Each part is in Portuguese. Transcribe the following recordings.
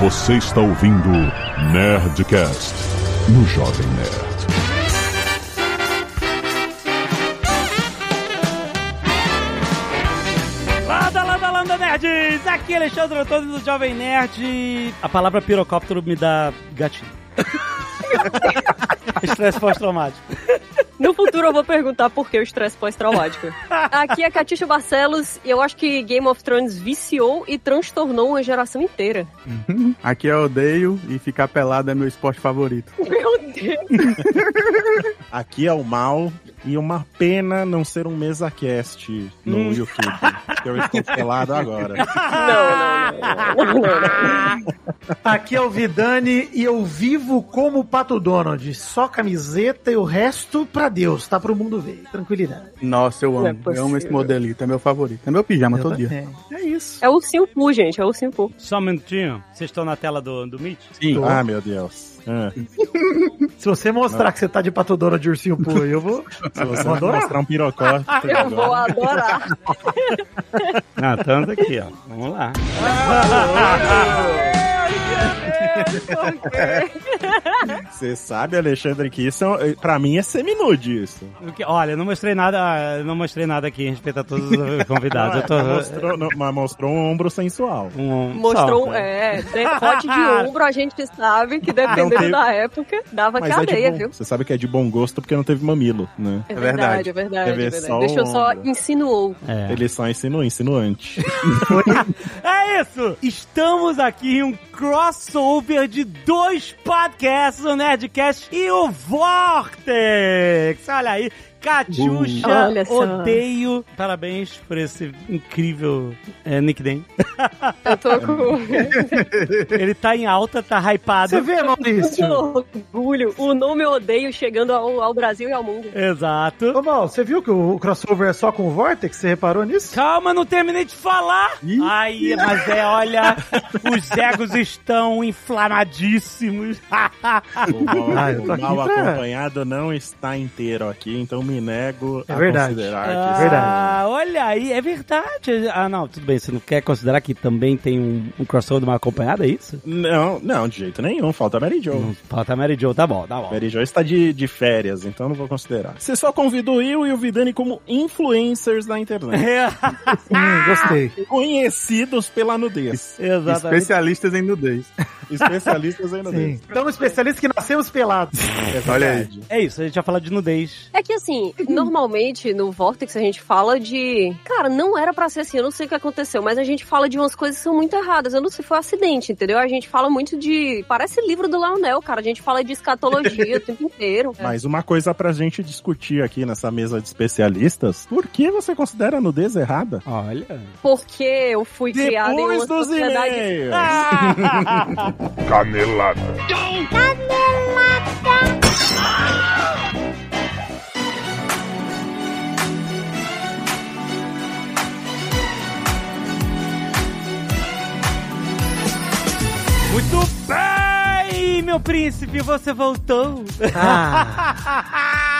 Você está ouvindo Nerdcast no Jovem Nerd. Landa, landa, landa, nerds! Aqui é Alexandre Antônio do Jovem Nerd. A palavra pirocóptero me dá gatinho. Estresse pós-traumático. No futuro eu vou perguntar por que o estresse pós-traumático. Aqui é Catixa Barcelos e eu acho que Game of Thrones viciou e transtornou uma geração inteira. Aqui eu odeio e ficar pelado é meu esporte favorito. Meu Deus! Aqui é o mal e uma pena não ser um mesa cast no YouTube. que eu estou pelado agora. Não, não, não. não. Aqui é o Vidani e eu vivo como o Pato Donald. Só camiseta e o resto pra Deus, tá pro mundo ver. Tranquilidade. Nossa, eu Não é amo. eu amo esse modelito. É meu favorito. É meu pijama Eu todo dia. também. É isso. É o Poo, gente, é o Poo. Só um minutinho. Vocês estão na tela do, do Meet? Sim. Ah, meu Deus. Ah, Se você mostrar que você tá de Pato Donald de ursinho pô, eu vou. se você Vou adorar. mostrar um pirocóptero Eu vou adorar. Ah, estamos aqui, ó. Vamos lá. você sabe, Alexandre, que isso é, pra mim é seminude isso. Olha, eu não mostrei nada, eu não mostrei nada aqui em respeito a todos os convidados. Eu tô, Mas mostrou, não, mas mostrou um ombro sensual. um, Mostrou, só. é, decote de ombro, a gente sabe que dependendo teve- da época, dava Mas é cadeia, de viu? bom, você sabe que é de bom gosto porque não teve mamilo, né? É verdade. verdade, é verdade. É ver verdade. só Deixa eu o só insinuou. É. Ele só insinuou, insinuante. É isso! Estamos aqui em um crossover de dois podcasts, o Nerdcast e o Vortex! Olha aí, Catiuxa, só. odeio. Parabéns por esse incrível é, nickname. Eu tô com Ele tá em alta, tá hypado. Você vê, Maurício? orgulho. O nome eu odeio chegando ao, ao Brasil e ao mundo. Exato. Ô, Mal, você viu que o crossover é só com o Vortex? Você reparou nisso? Calma, não terminei de falar. Aí, mas é, olha, os egos estão inflamadíssimos. O mal, Ah, o mal acompanhado não está inteiro aqui, então me nego É a verdade. considerar Ah, que verdade. Ah, olha aí, é verdade. Ah, não, tudo bem. Você não quer considerar que também tem um, um crossover mal acompanhado, é isso? Não, não, de jeito nenhum. Falta a Mary Jo. Não, falta a Mary Jo, tá bom, tá bom. Mary Jo está de, de férias, então não vou considerar. Você só convidou eu e o Vidani como influencers da internet. É, Hum, gostei. Conhecidos pela nudez. exatamente. Especialistas em nudez. Especialistas em nudez. Sim. Então, especialista que nascemos pelados. É Olha aí. verdade. É isso, a gente vai falar de nudez. É que assim, normalmente no Vortex a gente fala de. Cara, não era pra ser assim, eu não sei o que aconteceu, mas a gente fala de umas coisas que são muito erradas. Eu não sei se foi um acidente, entendeu? A gente fala muito de. Parece livro do Leonel, cara. A gente fala de escatologia o tempo inteiro. Mas uma coisa pra gente discutir aqui nessa mesa de especialistas, por que você considera a nudez errada? Olha. Porque eu fui criada em uma Depois dos sociedade. e-mails. Canelada. Muito bem, meu príncipe, você voltou. Ah,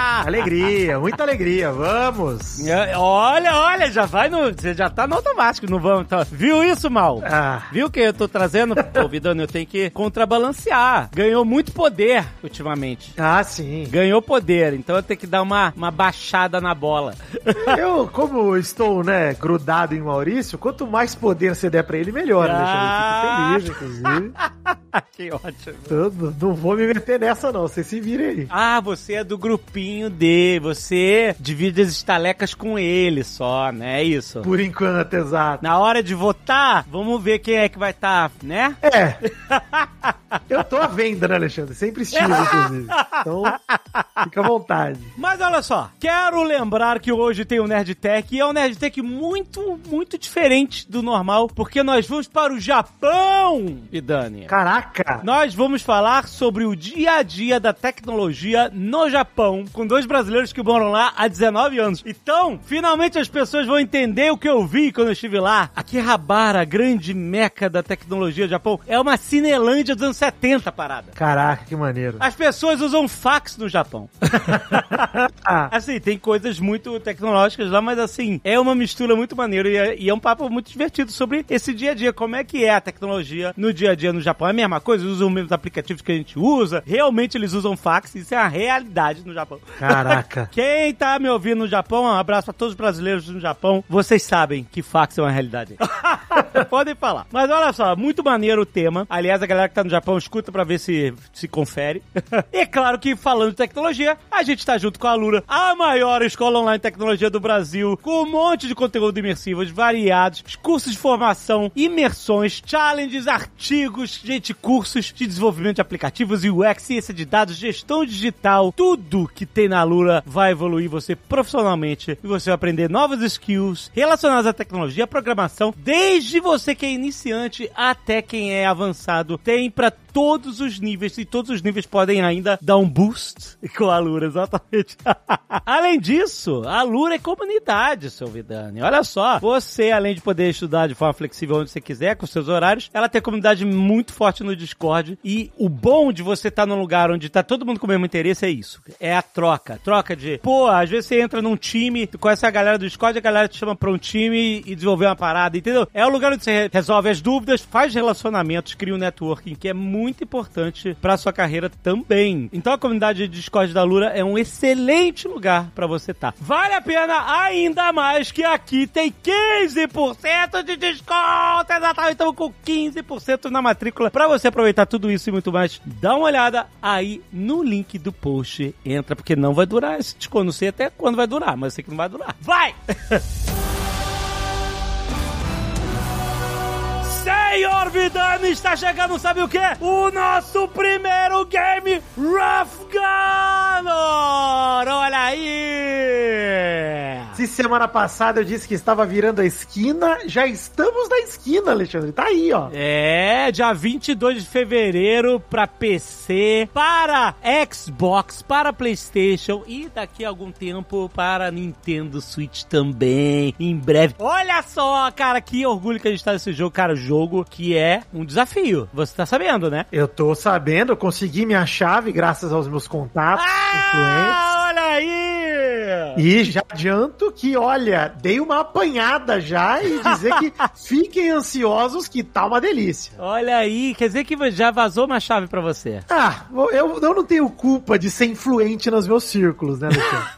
alegria, muita alegria. Vamos. É, olha, olha, já vai no. Você já tá no automático, não vamos. Tá. Viu isso, mal? Ah, Viu que eu tô trazendo? Pô, Vidano, eu tenho que contrabalancear. Ganhou muito poder ultimamente. ah, sim. Ganhou poder, então eu tenho que dar uma, uma baixada na bola. Eu, como estou, né, grudado em Maurício, quanto mais poder você der pra ele, melhor, Ah. Alexandre. Eu fico feliz, inclusive. que ótimo. Não vou me meter nessa, não. Vocês se virem aí. Ah, você é do grupinho D, você divide as estalecas com ele só, né? É isso. Por enquanto, exato. Na hora de votar, vamos ver quem é que vai estar, né? É. Eu tô à venda, né, Alexandre? Sempre estive, inclusive. Então, fica à vontade. Mas olha só, quero lembrar que hoje tem o Nerdtech e é um Nerdtech muito, muito diferente do normal, porque nós vamos para o Japão, e Dani. Caraca, Caraca! Nós vamos falar sobre o dia a dia da tecnologia no Japão, com dois brasileiros que moram lá há 19 anos. Então, finalmente as pessoas vão entender o que eu vi quando eu estive lá. Akihabara, a grande meca da tecnologia do Japão, é uma Cinelândia dos anos 70 parada. Caraca, que maneiro. As pessoas usam fax no Japão. assim, tem coisas muito tecnológicas lá, mas assim, é uma mistura muito maneira e é, e é um papo muito divertido sobre esse dia a dia. Como é que é a tecnologia no dia a dia no Japão? É a mesma coisa? Usam os mesmos aplicativos que a gente usa? Realmente eles usam fax? Isso é a realidade no Japão. Caraca. Quem tá me ouvindo no Japão, um abraço pra todos os brasileiros no Japão. Vocês sabem que fax é uma realidade. Podem falar. Mas olha só, muito maneiro o tema. Aliás, a galera que tá no Japão escuta pra ver se se confere. e é claro que falando de tecnologia, a gente tá junto com a Lura, a maior escola online de tecnologia do Brasil, com um monte de conteúdo imersivo variados, cursos de formação, imersões, challenges, artigos, gente, cursos de desenvolvimento de aplicativos, UX, ciência de dados, gestão digital, tudo que tem na Lura vai evoluir você profissionalmente e você vai aprender novas skills relacionadas à tecnologia, à programação, desde você que é iniciante até quem é avançado. Tem pra todos os níveis e todos os níveis podem ainda dar um boost com a Lura, exatamente. além disso, a Lura é comunidade, seu Vidani. Olha só, você além de poder estudar de forma flexível onde você quiser, com seus horários, ela tem comunidade muito forte no Discord e o bom de você estar num lugar onde tá todo mundo com o mesmo interesse é isso. É a troca. Troca de, pô, às vezes você entra num time, tu conhece a galera do Discord, a galera te chama pra um time e desenvolver uma parada, entendeu? É o lugar onde você resolve as dúvidas, faz relacionamentos, cria um networking, que é muito importante pra sua carreira também. Então a comunidade de Discord da Lura é um excelente lugar pra você estar. Vale a pena ainda mais que aqui tem 15% de desconto! Exatamente, estamos com 15% na matrícula pra você aproveitar tudo isso e muito mais. Dá uma olhada aí no link do post. Entra, porque não vai durar esse desconto. Não sei até quando vai durar, mas eu sei que não vai durar. Vai! Senhor Vidani, está chegando, sabe o que? O nosso primeiro game, Rough Gunner! Olha aí! Se semana passada eu disse que estava virando a esquina, já estamos na esquina, Alexandre. Tá aí, ó. É, dia 22 de fevereiro para PC, para Xbox, para PlayStation e daqui a algum tempo para Nintendo Switch também, em breve. Olha só, cara, que orgulho que a gente tá nesse jogo, cara, jogo que é um desafio. Você tá sabendo, né? Eu tô sabendo, eu consegui minha chave graças aos meus contatos influentes. Ah, aí! E já adianto que, olha, dei uma apanhada já e dizer que fiquem ansiosos que tá uma delícia. Olha aí, quer dizer que já vazou uma chave pra você. Ah, eu, eu não tenho culpa de ser influente nos meus círculos, né, Alexandre?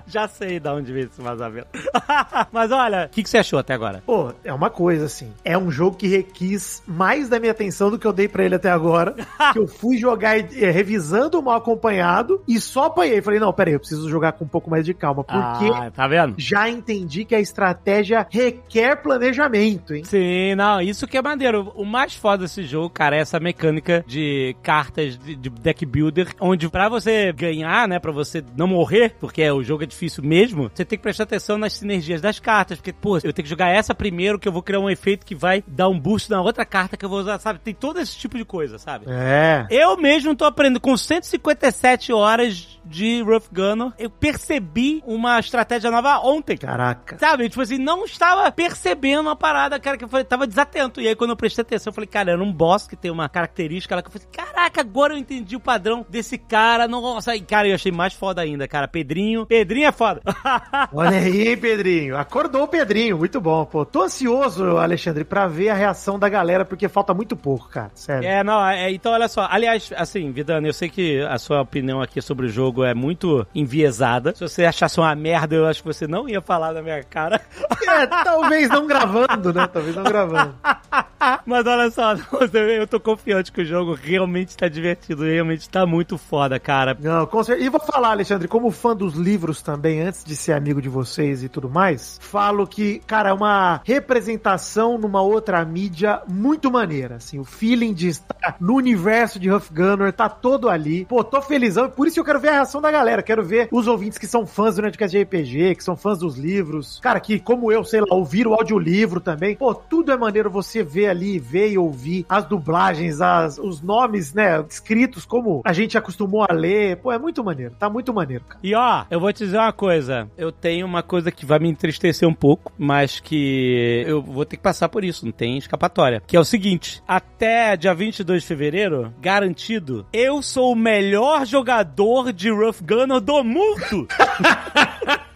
já sei de onde veio esse vazamento. Mas olha, o que, que você achou até agora? Pô, é uma coisa assim. É um jogo que requis mais da minha atenção do que eu dei pra ele até agora. que eu fui jogar é, revisando o mal acompanhado e só apanhei. Falei, não, peraí, eu preciso jogar com um pouco mais de calma. Porque Ah, tá vendo? já entendi que a estratégia requer planejamento, hein? Sim, não, isso que é maneiro. O mais foda desse jogo, cara, é essa mecânica de cartas de, de deck builder, onde pra você ganhar, né, pra você não morrer, porque o jogo é difícil mesmo, você tem que prestar atenção nas sinergias das cartas, porque, pô, eu tenho que jogar essa primeiro, que eu vou criar um efeito que vai dar um boost na outra carta que eu vou usar, sabe? Tem todo esse tipo de coisa, sabe? É. Eu mesmo tô aprendendo com 157 horas de Rough Gunner, eu percebi uma estratégia nova ontem. Caraca. Sabe, tipo assim, não estava percebendo uma parada, cara, que eu falei, tava desatento. E aí, quando eu prestei atenção, eu falei, cara, era um boss que tem uma característica lá que eu falei, caraca, agora eu entendi o padrão desse cara. Nossa, e cara, eu achei mais foda ainda, cara. Pedrinho, Pedrinho é foda. Olha aí, Pedrinho. Acordou o Pedrinho. Muito bom, pô. Tô ansioso, Alexandre, pra ver a reação da galera, porque falta muito pouco, cara. Sério. É, não, é, então olha só. Aliás, assim, Vidano, eu sei que a sua opinião aqui sobre o jogo é muito enviesada. Se você achasse uma merda, eu acho que você não ia falar na minha cara. É, talvez não gravando, né? Talvez não gravando. Mas olha só, eu tô confiante que o jogo realmente tá divertido, realmente tá muito foda, cara. Não, com certeza. E vou falar, Alexandre, como fã dos livros também, antes de ser amigo de vocês e tudo mais, falo que, cara, é uma representação numa outra mídia muito maneira, assim, o feeling de estar no universo de Huff Gunner tá todo ali. Pô, tô felizão, por isso que eu quero ver a reação da galera, quero ver os ouvintes que são fãs do Nerdcast de RPG, que são fãs dos livros, cara, que, como eu, sei lá, ouviram o audiolivro também. Pô, tudo é maneiro você ver ali ver e ouvir as dublagens, as, os nomes, né, escritos como a gente acostumou a ler. Pô, é muito maneiro. Tá muito maneiro, cara. E ó, eu vou te dizer uma coisa. Eu tenho uma coisa que vai me entristecer um pouco, mas que eu vou ter que passar por isso, não tem escapatória. Que é o seguinte: até dia 22 de fevereiro, garantido, eu sou o melhor jogador de Rough Gunner do mundo!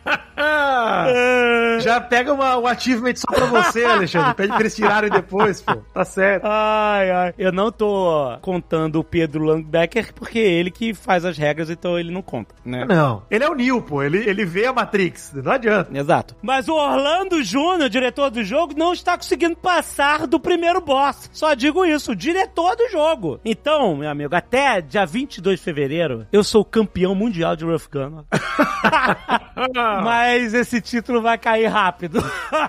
Ah, já pega uma, um achievement só pra você, Alexandre. Pede pra eles tirarem depois, pô. Tá certo. Ai, ai. Eu não tô contando o Pedro Langbecker porque é ele que faz as regras, então ele não conta, né? Não. Ele é o Neo, pô. Ele, ele vê a Matrix. Não adianta. Exato. Mas o Orlando Júnior, diretor do jogo, não está conseguindo passar do primeiro boss. Só digo isso, o diretor do jogo. Então, meu amigo, até dia 22 de fevereiro, eu sou campeão mundial de Rough Gunner. Mas esse título vai cair rápido.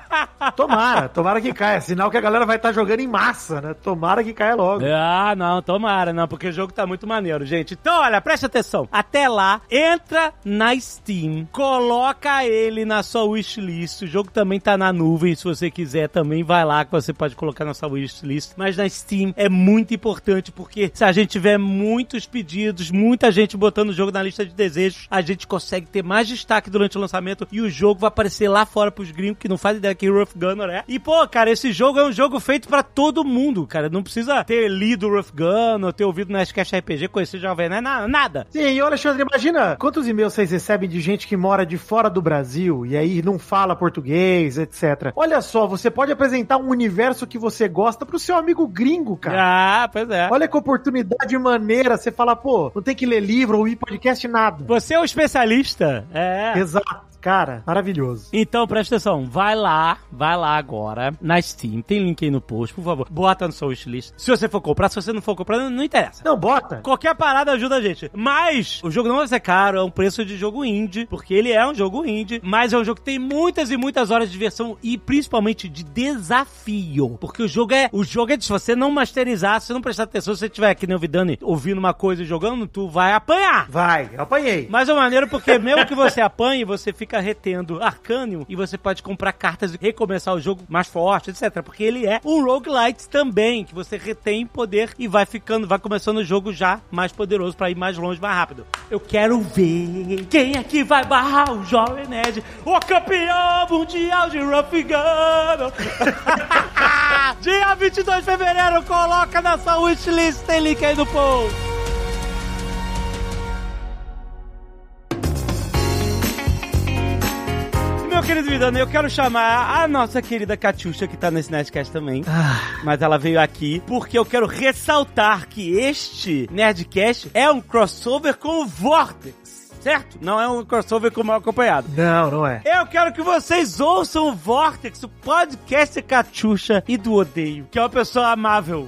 tomara, tomara que caia. Sinal que a galera vai estar tá jogando em massa, né? Tomara que caia logo. Ah, não, tomara, não, porque o jogo tá muito maneiro, gente. Então, olha, presta atenção. Até lá, entra na Steam, coloca ele na sua wishlist. O jogo também tá na nuvem, se você quiser também vai lá que você pode colocar na sua wishlist. Mas na Steam é muito importante porque se a gente tiver muitos pedidos, muita gente botando o jogo na lista de desejos, a gente consegue ter mais destaque durante o lançamento e o jogo vai aparecer lá fora pros gringos que não fazem ideia que Rough Gunner é. E, pô, cara, esse jogo é um jogo feito para todo mundo, cara. Não precisa ter lido Rough Gunner, ter ouvido no Nerdcast RPG, conhecer Jovem Nerd, nada, nada. Sim, e Alexandre, imagina quantos e-mails vocês recebem de gente que mora de fora do Brasil e aí não fala português, etc. Olha só, você pode apresentar um universo que você gosta pro seu amigo gringo, cara. Ah, pois é. Olha que oportunidade maneira. Você fala, pô, não tem que ler livro ou ouvir podcast, nada. Você é o especialista. É. Exato. Cara, maravilhoso. Então, presta atenção. Vai lá, vai lá agora na Steam. Tem link aí no post, por favor. Bota no seu wishlist. Se você for comprar, se você não for comprar, não, interessa. Não, bota. Qualquer parada ajuda a gente. Mas o jogo não vai ser caro, é um preço de jogo indie, porque ele é um jogo indie, mas é um jogo que tem muitas e muitas horas de diversão e principalmente de desafio. Porque o jogo é. O jogo é de se você não masterizar, se você não prestar atenção, se você estiver aqui no Vidani ouvindo uma coisa e jogando, tu vai apanhar. Vai, eu apanhei. Mas é maneiro porque mesmo que você apanhe, você fica retendo Arcanium e você pode comprar cartas e recomeçar o jogo mais forte, etc. Porque ele é um roguelite também, que você retém poder e vai ficando, vai começando o jogo já mais poderoso para ir mais longe, mais rápido. Eu quero ver quem é que vai barrar o Jovem Nerd, o campeão mundial de Rough Gun. Dia 22 de fevereiro, coloca na sua wishlist, tem link aí no post. Querido Vidano, eu quero chamar a nossa querida Catiuxa, que tá nesse Nerdcast também. Ah. Mas ela veio aqui porque eu quero ressaltar que este Nerdcast é um crossover com o Vortex certo? Não é um crossover com mal acompanhado. Não, não é. Eu quero que vocês ouçam o Vortex, o podcast Cachucha e do Odeio, que é uma pessoa amável.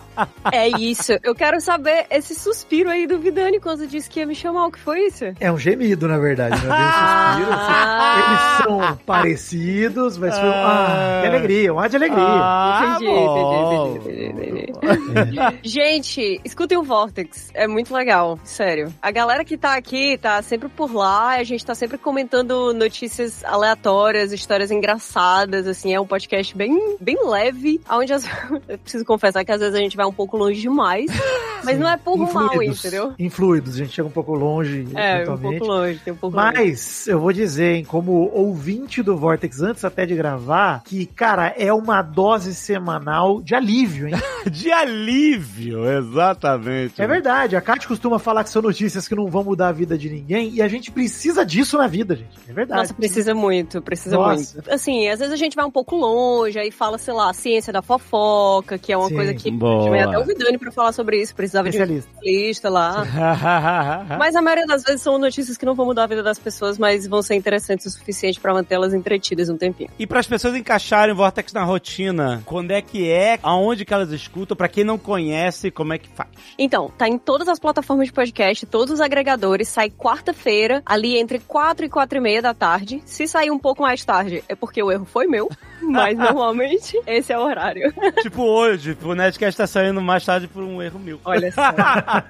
é isso. Eu quero saber esse suspiro aí do Vidani quando disse que ia me chamar. O que foi isso? É um gemido, na verdade. Né? Um suspiro, assim. ah. Eles são parecidos, mas foi um. Ah, que alegria, um ar de alegria. Ah, entendi, entendi, entendi, entendi. Gente, escutem o Vortex. É muito legal, sério. A galera que tá aqui tá sempre por lá, a gente tá sempre comentando notícias aleatórias, histórias engraçadas, assim, é um podcast bem, bem leve, onde as... eu preciso confessar que às vezes a gente vai um pouco longe demais, mas Sim. não é por mal, entendeu? Influídos, a gente chega um pouco longe. É, um pouco longe, tem um pouco Mas longe. eu vou dizer, hein, como ouvinte do Vortex, antes até de gravar, que, cara, é uma dose semanal de alívio, hein? de alívio, exatamente. É verdade, a Kate costuma falar que são notícias que não vão mudar a vida de ninguém ninguém e a gente precisa disso na vida, gente. É verdade. Nossa, precisa muito, precisa Nossa. muito. Assim, às vezes a gente vai um pouco longe, aí fala, sei lá, ciência da fofoca, que é uma Sim. coisa que Boa. a gente vai até o Vidani pra falar sobre isso, precisava de um especialista lá. mas a maioria das vezes são notícias que não vão mudar a vida das pessoas, mas vão ser interessantes o suficiente para mantê-las entretidas um tempinho. E para as pessoas encaixarem o Vortex na rotina, quando é que é, aonde que elas escutam, para quem não conhece, como é que faz? Então, tá em todas as plataformas de podcast, todos os agregadores, sai quarta-feira, ali entre 4 e 4 e meia da tarde. Se sair um pouco mais tarde, é porque o erro foi meu. Mas normalmente esse é o horário. tipo hoje, o Nerdcast tá saindo mais tarde por um erro meu. Olha só.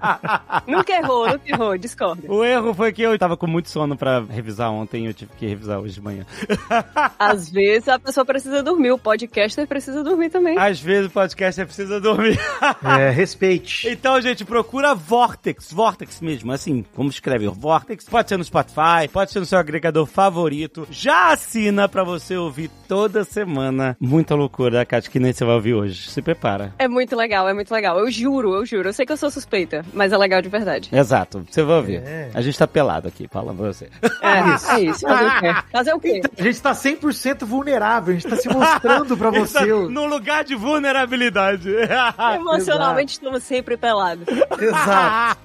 nunca errou, nunca errou, discorda. O erro foi que eu tava com muito sono pra revisar ontem e eu tive que revisar hoje de manhã. Às vezes a pessoa precisa dormir, o podcaster precisa dormir também. Às vezes o podcast precisa dormir. É, respeite. Então, gente, procura Vortex, Vortex mesmo, assim, como escreve Vortex. Pode ser no Spotify, pode ser no seu agregador favorito. Já assina pra você ouvir toda semana. Muita loucura, Kátia, que nem você vai ouvir hoje. Se prepara. É muito legal, é muito legal. Eu juro, eu juro. Eu sei que eu sou suspeita, mas é legal de verdade. Exato, você vai ouvir. É. A gente tá pelado aqui, falando pra você. É, isso. É isso. Fazer o quê? Fazer o quê? A gente tá 100% vulnerável, a gente tá se mostrando pra você. no lugar de vulnerabilidade. Emocionalmente estamos sempre pelados. Exato.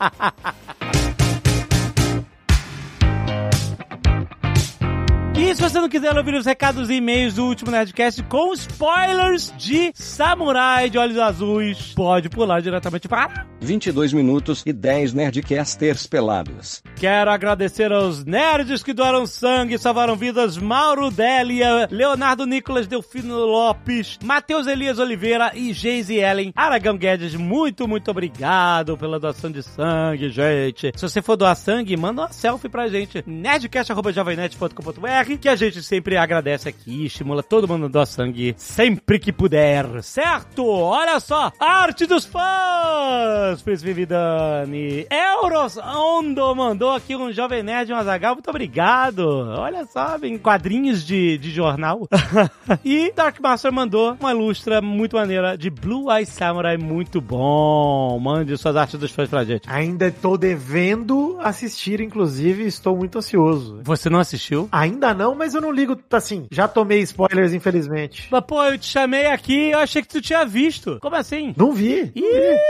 E se você não quiser ouvir os recados e e-mails do último Nerdcast com spoilers de Samurai de Olhos Azuis, pode pular diretamente para 22 minutos e 10 Nerdcasters pelados. Quero agradecer aos nerds que doaram sangue e salvaram vidas: Mauro Délia, Leonardo Nicolas Delfino Lopes, Matheus Elias Oliveira e Geise Ellen. Aragão Guedes, muito, muito obrigado pela doação de sangue, gente. Se você for doar sangue, manda uma selfie pra gente. nerdcast.jovemnet.com.br que a gente sempre agradece aqui, estimula todo mundo a doar sangue sempre que puder, certo? Olha só, arte dos fãs, Príncipe Vidani. Euros Ondo mandou aqui um Jovem Nerd, um Azagal, muito obrigado. Olha só, vem quadrinhos de, de jornal. e Dark Master mandou uma ilustra muito maneira de Blue Eye Samurai, muito bom. Mande suas artes dos fãs pra gente. Ainda tô devendo assistir, inclusive, estou muito ansioso. Você não assistiu? Ainda não, mas eu não ligo, assim, já tomei spoilers, infelizmente. Mas, pô, eu te chamei aqui eu achei que tu tinha visto. Como assim? Não vi.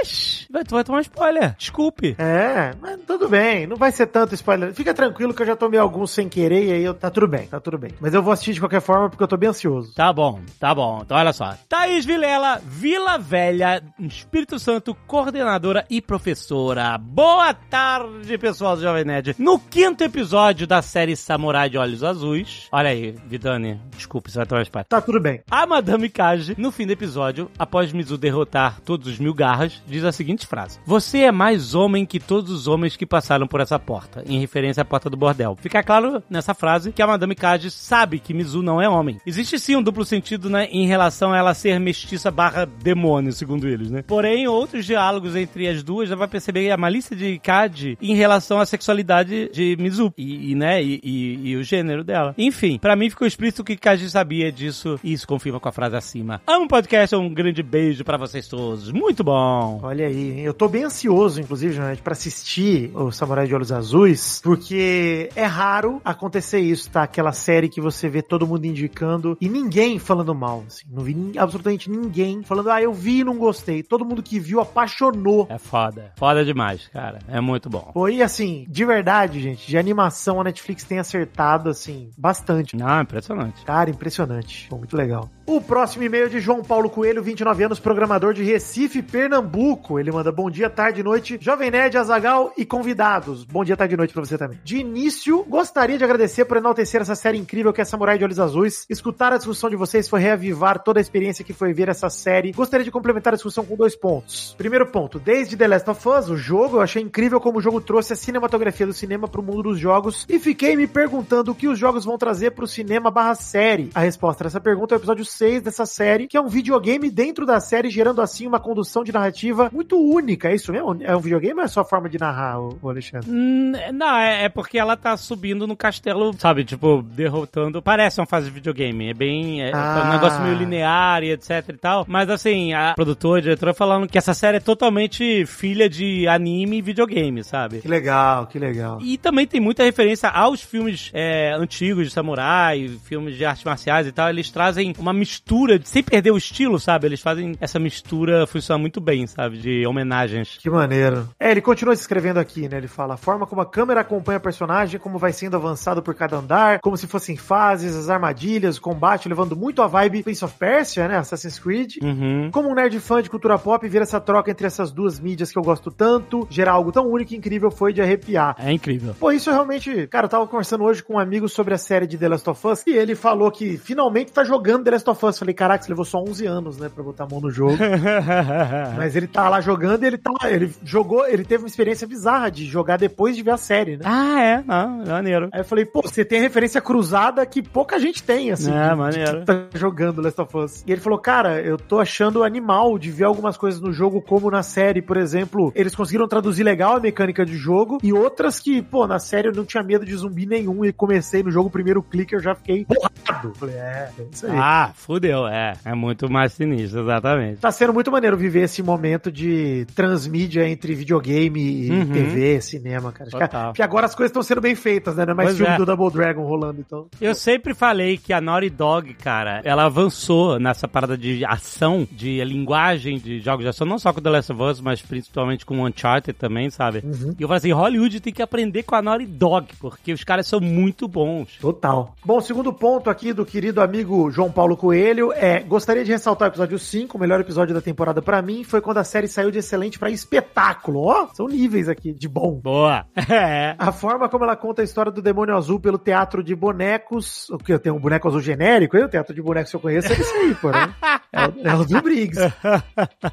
Ixi, vai- tu vai tomar spoiler. Desculpe. É, mas tudo bem, não vai ser tanto spoiler. Fica tranquilo que eu já tomei alguns sem querer e aí eu, tá tudo bem, tá tudo bem. Mas eu vou assistir de qualquer forma porque eu tô bem ansioso. Tá bom, tá bom. Então olha só. Thaís Vilela, Vila Velha, Espírito Santo, coordenadora e professora. Boa tarde, pessoal do Jovem Nerd. No quinto episódio da série Samurai de Olhos Azuis. Olha aí, Vidani, desculpe, você vai tomar spoiler. Tá tudo bem. A Madame Kaji, no fim do episódio, após Mizu derrotar todos os mil garras, diz a seguinte frase: Você é mais homem que todos os homens que passaram por essa porta, em referência à porta do bordel. Fica claro nessa frase que a Madame Kaji sabe que Mizu não é homem. Existe sim um duplo sentido né, em relação a ela ser mestiça barra demônio, segundo eles, né? Porém, outros diálogos entre as duas já vai perceber a malícia de Kaji em relação à sexualidade de Mizu e, e, né, e, e- e o gênero dela. Enfim, pra mim ficou explícito que Kaji sabia disso e isso confirma com a frase acima. Amo o podcast, um grande beijo pra vocês todos. Muito bom. Olha aí, eu tô bem ansioso, inclusive, Janete, pra assistir o Samurai de Olhos Azuis, porque é raro acontecer isso, tá? Aquela série que você vê todo mundo indicando e ninguém falando mal, assim. Não vi absolutamente ninguém falando, ah, eu vi e não gostei. Todo mundo que viu apaixonou. É foda. Foda demais, cara. É muito bom. Foi assim, de verdade, gente, de animação a Netflix tem acertado, assim, bastante. Não, impressionante. Cara, impressionante. Foi muito legal. O próximo e-mail é de João Paulo Coelho, 29 anos, programador de Recife, Pernambuco. Ele manda bom dia, tarde e noite, Jovem Nerd, Azagal e convidados. Bom dia, tarde e noite pra você também. De início, gostaria de agradecer por enaltecer essa série incrível que é Samurai de Olhos Azuis. Escutar a discussão de vocês foi reavivar toda a experiência que foi ver essa série. Gostaria de complementar a discussão com dois pontos. Primeiro ponto, desde The Last of Us, o jogo, eu achei incrível como o jogo trouxe a cinematografia do cinema pro mundo dos jogos e fiquei me perguntando o que os jogos vão trazer pro cinema barra série. A resposta dessa pergunta é o episódio 6 dessa série, que é um videogame dentro da série, gerando assim uma condução de narrativa muito única. É isso mesmo? É um videogame ou é só forma de narrar, o Alexandre? Hum, Não, é, é porque ela tá subindo no castelo, sabe? Tipo, derrotando. Parece uma fase de videogame. É bem. É Ah. um negócio meio linear e etc e tal. Mas assim, a produtora, a diretora falando que essa série é totalmente filha de anime e videogame, sabe? Que legal, que legal. E também tem muita referência aos filmes é, antigos de samurai, filmes de artes marciais e tal. Eles trazem uma mistura, de- sem perder o estilo, sabe? Eles fazem essa mistura funcionar muito bem, sabe? De homenagens. Que maneiro. É, ele continua se escrevendo aqui, né? Ele fala a forma como a câmera acompanha o personagem, como vai sendo avançado por cada andar, como se fossem fases, as armadilhas, o combate, levando muito a vibe Prince of Persia, né? Assassin's Creed. Uhum. Como um nerd fã de cultura pop, ver essa troca entre essas duas mídias que eu gosto tanto, gerar algo tão único e incrível foi de arrepiar. É incrível. Pô, isso realmente. Cara, eu tava conversando hoje com um amigo sobre a série de The Last of Us, e ele falou que finalmente tá jogando The Last of Us. Falei, caraca, você levou só 11 anos, né, pra botar a mão no jogo. Mas ele tá lá jogando e ele tá ele jogou, ele teve uma experiência bizarra de jogar depois de ver a série, né? ah, é? Ah, maneiro. Aí eu falei, pô, você tem referência cruzada que pouca gente tem, assim. É, que- maneiro. que tá jogando Last of Us. E ele falou, cara, eu tô achando animal de ver algumas coisas no jogo, como na série, por exemplo, eles conseguiram traduzir legal a mecânica de jogo, e outras que, pô, na série eu não tinha medo de zumbi nenhum, e comecei no jogo, o primeiro clique eu já fiquei borrado. Falei, é, é isso aí. Ah, fudeu, é. É muito mais sinistro, exatamente. Tá sendo muito maneiro viver esse momento de transmídia entre videogame e Uhum. TV, cinema, cara. Total. Porque agora as coisas estão sendo bem feitas, né? Não é mais Pois filme é. do Double Dragon rolando, então. Eu sempre falei que a Naughty Dog, cara, ela avançou nessa parada de ação, de linguagem de jogos de ação, não só com The Last of Us, mas principalmente com Uncharted também, sabe? Uhum. E eu falei assim, Hollywood tem que aprender com a Naughty Dog, porque os caras são muito bons. Total. Bom, o segundo ponto aqui do querido amigo João Paulo Coelho é: gostaria de ressaltar o episódio 5, o melhor episódio da temporada pra mim, foi quando a série saiu de excelente pra espetáculo. Ó, são níveis aqui de bom. Boa. É. A forma como ela conta a história do demônio azul pelo teatro de bonecos. O que? Eu tenho um boneco azul genérico? Eu, o teatro de bonecos que eu conheço é esse aí, pô. Né? É, o- é o do Briggs.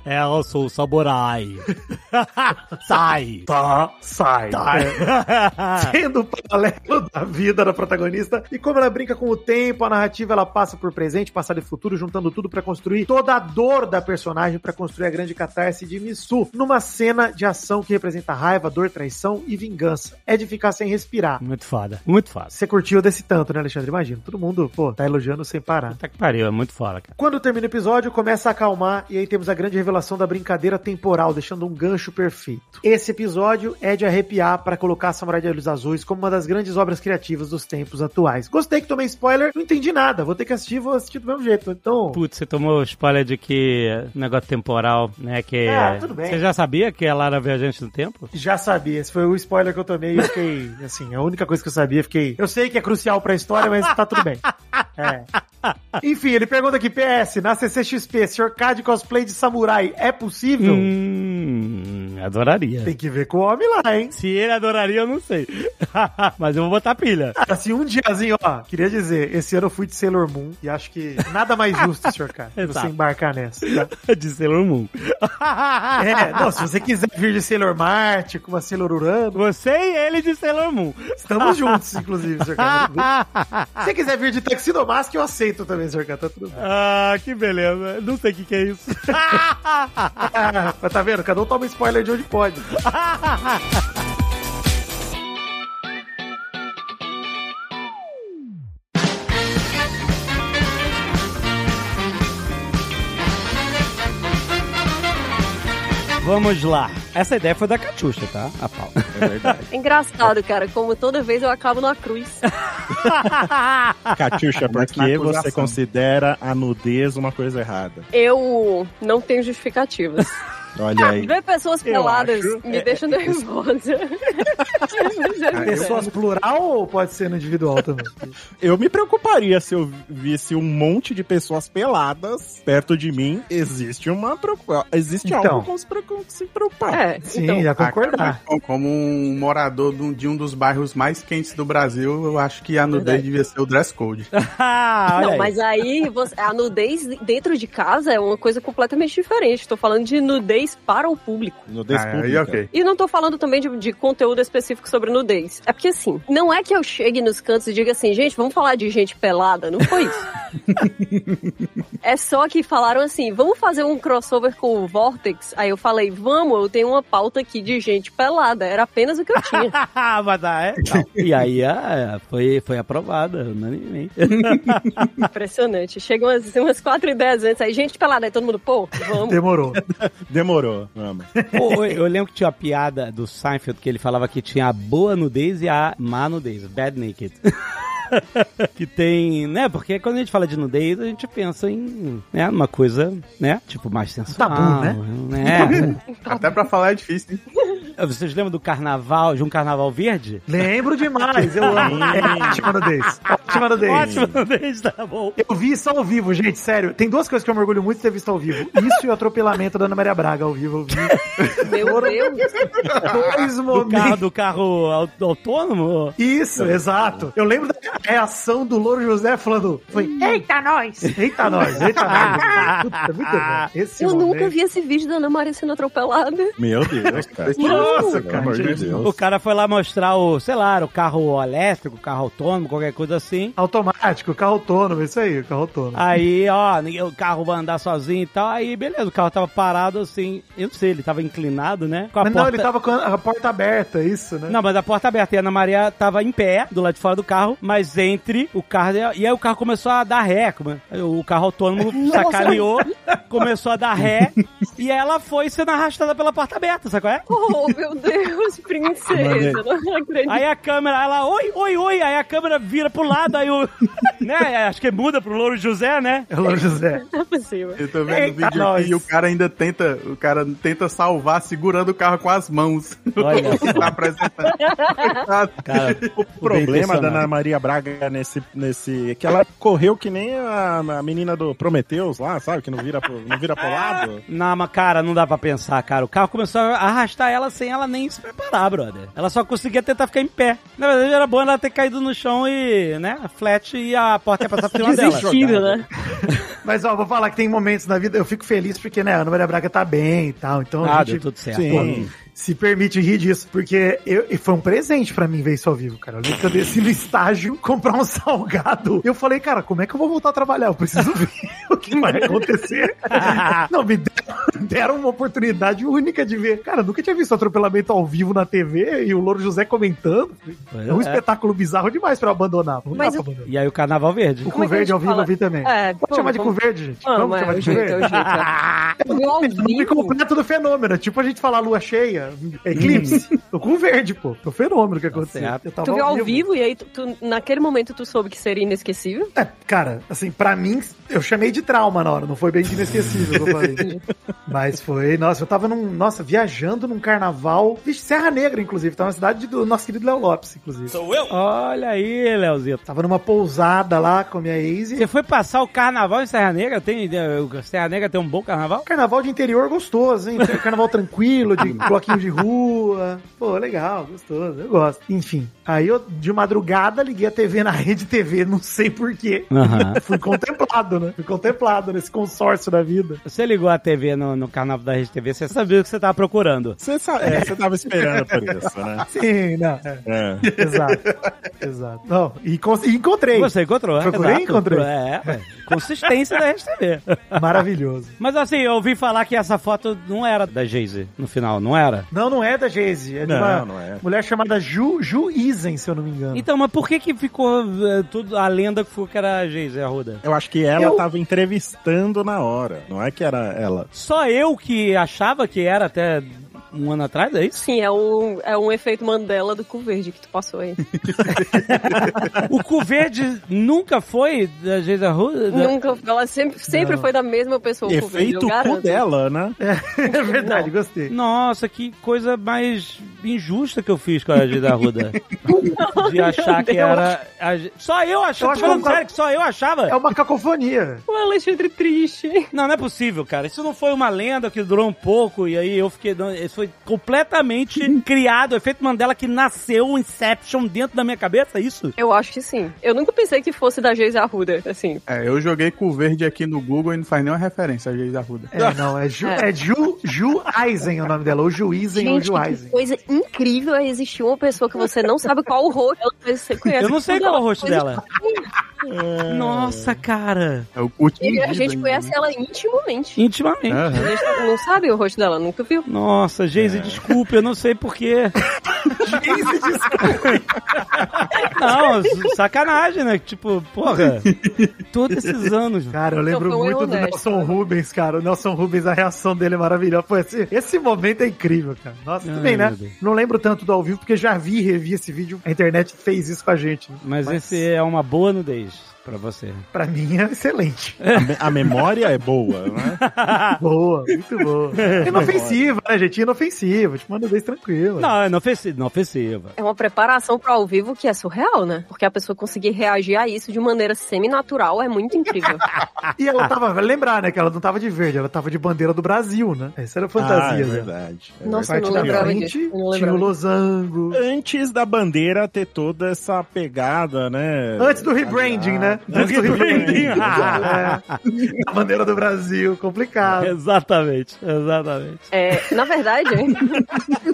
É, eu sou o Samurai. Sai. Tá, sai. Sai. É. Sendo o paralelo da vida da protagonista e como ela brinca com o tempo, a narrativa ela passa por presente, passado e futuro, juntando tudo pra construir toda a dor da personagem pra construir a grande catarse de Missu numa cena de ação que representa raiva, dor, traição e vingança. É de ficar sem respirar. Muito foda. Muito foda. Você curtiu desse tanto, né, Alexandre? Imagina, todo mundo, pô, tá elogiando sem parar. Puta que pariu, é muito foda, cara. Quando termina o episódio, começa a acalmar e aí temos a grande revelação da brincadeira temporal, deixando um gancho perfeito. Esse episódio é de arrepiar para colocar Samurai de Olhos Azuis como uma das grandes obras criativas dos tempos atuais. Gostei que tomei spoiler, não entendi nada, vou ter que assistir, vou assistir do mesmo jeito. Então, Putz, você tomou spoiler de que negócio temporal, né? Que Ah, tudo bem. Você já sabia que ela era viajante do tempo? já sabia, esse foi o spoiler que eu tomei e fiquei, assim, a única coisa que eu sabia, fiquei, eu sei que é crucial pra história, mas tá tudo bem. É. Enfim, ele pergunta aqui, PS, na CCXP, Sr. K de cosplay de samurai, é possível? Hum, adoraria. Tem que ver com o homem lá, hein? Se ele adoraria, eu não sei. Mas eu vou botar pilha. Assim, um diazinho, ó, queria dizer, esse ano eu fui de Sailor Moon e acho que nada mais justo, senhor K, você embarcar nessa. tá? De Sailor Moon. É, não, se você quiser vir de Sailor Marte, com uma Sailor Urano, Você e ele de Sailor Moon. estamos juntos, inclusive, senhor K. Se você quiser vir de Tuxedo Mask, eu aceito também, senhor K, tá tudo bem. Ah, que beleza. Não sei o que, que é isso. Ah, mas tá vendo? Cada um toma spoiler de onde pode. Vamos lá. Essa ideia foi da Catiuxa, tá? A pau. É verdade. Engraçado, cara, como toda vez eu acabo na cruz. Catiuxa, por que você considera a nudez uma coisa errada? Eu não tenho justificativas. Olha aí. Ver pessoas peladas acho. me deixa nervosa. Pessoas plural ou pode ser no individual também? Eu me preocuparia se eu visse um monte de pessoas peladas perto de mim. Existe uma preocupação. Existe Então. algo com se se preocupar. É, Sim, então, já concordar. Como- um morador de um, dos bairros mais quentes do Brasil, eu acho que a nudez Verdade. devia ser o dress code. Ah, Não, aí. mas aí você- a nudez dentro de casa é uma coisa completamente diferente. Tô falando de nudez para o público. Nudez Ah, pública. ok. E não tô falando também de, de conteúdo específico sobre nudez. É porque assim, não é que eu chegue nos cantos e diga assim, gente, vamos falar de gente pelada. Não foi isso. é só que falaram assim, vamos fazer um crossover com o Vortex. Aí eu falei, vamos, eu tenho uma pauta aqui de gente pelada. Era apenas o que eu tinha. Mas é? E aí ah, foi, foi aprovada, unanimemente. Impressionante. Chegam umas, umas 4 e 10 antes aí, gente pelada. Aí todo mundo, pô, vamos. Demorou. Demorou, vamos. Pô, eu lembro que tinha uma piada do Seinfeld que ele falava que tinha a boa nudez e a má nudez, bad naked. que tem, né? Porque quando a gente fala de nudez, a gente pensa em, né, uma coisa, né? Tipo, mais sensual. tabu, né? né? Até pra falar é difícil, hein? Vocês lembram do carnaval, de um carnaval verde? Lembro demais, eu amo. É, ótima nudez. Ótima nudez. Ótimo, nudez, tá bom. Eu vi isso ao vivo, gente, sério. Tem duas coisas que eu me orgulho muito de ter visto ao vivo. Isso e o atropelamento da Ana Maria Braga ao vivo. Eu vi Meu Deus. dois Do carro, momentos. do carro au- autônomo? Isso, exato. Eu lembro da reação do Louro José falando: foi, Eita, nós! Eita, nós! Eita, nós! Puta, muito bom. Esse Eu momento. nunca vi esse vídeo da Ana Maria sendo atropelada. Meu Deus, cara. Nossa, Pelo cara. amor de. O cara foi lá mostrar o, sei lá, o carro elétrico, o carro autônomo, qualquer coisa assim. Automático, carro autônomo, isso aí, carro autônomo. Aí, ó, ninguém- o carro vai andar sozinho e tal. Aí, beleza, o carro tava parado assim. Eu não sei, ele tava inclinado, né? Com a Mas porta... não, ele tava com a porta aberta, isso, né? Não, mas a porta aberta. E a Ana Maria tava em pé, do lado de fora do carro, mas entre o carro. e E aí o carro começou a dar ré. como- O carro autônomo sacaneou, começou a dar ré. e ela foi sendo arrastada pela porta aberta, sabe qual é? Oh, meu Deus, princesa. Não acredito. Aí a câmera, ela, oi, oi, oi. Aí a câmera vira pro lado, aí o. né? Acho que muda pro Louro José, né? É o Louro José. Não é possível. Eu tô vendo o vídeo nós. aqui e o cara ainda tenta, o cara tenta salvar segurando o carro com as mãos. Olha tá apresentando. Cara, O problema da Ana Maria Braga nesse, nesse. é que ela correu que nem a, a menina do Prometheus lá, sabe? Que não vira pro, não vira pro lado. Não, mas cara, não dá pra pensar, cara. O carro começou a arrastar ela sem ela nem se preparar, brother. Ela só conseguia tentar ficar em pé. Na verdade, era bom ela ter caído no chão e, né, flat e a porta ia passar por cima dela. Né? Mas, ó, vou falar que tem momentos na vida, eu fico feliz porque, né, a Ana Maria Braga tá bem e tal, então Ah, a deu gente tudo certo. Sim. Se permite rir disso, porque eu, e foi um presente pra mim ver isso ao vivo, cara. Eu lembro que eu desci no estágio comprar um salgado. Eu falei, cara, como é que eu vou voltar a trabalhar? Eu preciso ver o que vai acontecer. Não, me deram, deram uma oportunidade única de ver. Cara, eu nunca tinha visto atropelamento ao vivo na TV e o Louro José comentando. É um É. espetáculo bizarro demais pra eu abandonar. Não Mas dá o- pra abandonar. E aí o Carnaval Verde. O é cu verde ao vivo fala? eu vi também. É, Pode vamos, chamar de cu vamos. verde, gente. Vamos, Vamos é, chamar o de cu jeito, é verde. o jeito. é. Eu vi ao O nome completo do fenômeno. é Tipo a gente falar lua cheia, eclipse. Tô com verde, pô. Tô fenômeno que aconteceu. certo. Eu tava Tu viu ao vivo e aí, tu, tu- naquele momento, tu soube que seria inesquecível? É, cara, assim, pra mim, eu chamei de trauma na hora, não foi bem de inesquecível que eu falei. Mas foi, nossa, eu tava num, nossa, viajando num carnaval, vixe, Serra Negra, inclusive, tava na cidade do nosso querido Léo Lopes, inclusive. Olha aí, Leozito. Tava numa pousada lá com a minha ex e Você foi passar o carnaval em Serra Negra? Tem, o Serra Negra tem um bom carnaval? Carnaval de interior gostoso, hein? Carnaval tranquilo, de de rua. Pô, legal, gostoso, eu gosto. Enfim, aí eu, de madrugada, liguei a TV na rede TV, não sei porquê. Aham. Fui contemplado, né? Fui contemplado nesse consórcio da vida. Você ligou a TV no, no carnaval da Rede TV, você sabia o que você tava procurando. Você, sa- é, você tava esperando por isso, né? Sim, não. é, É. exato. exato. Não, e, e encontrei. Você encontrou, é? Procurei e encontrei. É, é. consistência da Rede TV. Maravilhoso. Mas assim, eu ouvi falar que essa foto não era da Geise no final, não era? Não, não é da Geise. É de Não, uma não é. mulher chamada Ju, Ju Isen, se eu não me engano. Então, mas por que que ficou eh, tudo, a lenda que ficou que era a Geise Arruda? Eu acho que ela Eu- tava entrevistando na hora. Não é que era ela. Só eu que achava que era até um ano atrás, é isso? Sim, é um, é um efeito Mandela do cu verde que tu passou aí. O cu verde nunca foi da Geise Arruda? Nunca, ela sempre, sempre Não. foi da mesma pessoa. o cu verde, Efeito cu dela, né? É verdade, gostei. Nossa, que coisa mais injusta que eu fiz com a Geise Arruda. De achar que era. a Só eu achava. Eu acho Tô falando que é sério que só eu achava. É uma cacofonia. O Alexandre triste. Não, não é possível, cara. Isso não foi uma lenda que durou um pouco e aí eu fiquei. Isso foi completamente criado. O efeito Mandela que nasceu, o Inception dentro da minha cabeça, é isso? Eu acho que sim. Eu nunca pensei que fosse da Geise Arruda, assim. É, eu joguei com o verde aqui no Google e não faz nenhuma referência a Geis Arruda. É, não, é Ju, é. É. Ju, Ju Eisen o nome dela, ou Juizen ou Ju que Eisen. coisa incrível é existir uma pessoa que você não sabe qual o rosto dela, você conhece. Eu não sei qual é o dela. rosto Coisa dela. Nossa, cara. É o curtinho. E a gente conhece ela intimamente. Intimamente. A gente não sabe o rosto dela, nunca viu. Nossa, Geise, desculpe, eu não sei porquê. Não, sacanagem, né? Tipo, porra, todos esses anos. Cara, eu lembro Então muito do Nelson Rubens, cara. O Nelson Rubens, a reação dele é maravilhosa. Pô, esse, esse momento é incrível, cara. Nossa, tudo bem, né? Não lembro tanto do ao vivo, porque já vi e revi esse vídeo. A internet fez isso com a gente. Mas, esse é uma boa nudez. Pra você? Pra mim é excelente. A, me- a memória é boa, né? boa, muito boa. Inofensiva, né, gente? Inofensiva. Te manda vez tranquilo. Não, é inofensiva. inofensiva. É uma preparação para ao vivo que é surreal, né? Porque a pessoa conseguir reagir a isso de maneira semi-natural é muito incrível. E ela tava, vai lembrar, né, que ela não tava de verde, ela tava de bandeira do Brasil, né? Essa era a Ah, fantasia. é né? verdade. É Nossa, Parte eu não da lembrava frente, disso. Não tinha o losango. Antes da bandeira ter toda essa pegada, né? Antes do rebranding, né? Do rebranding. é. A bandeira do Brasil, complicado. exatamente, exatamente. É, na verdade,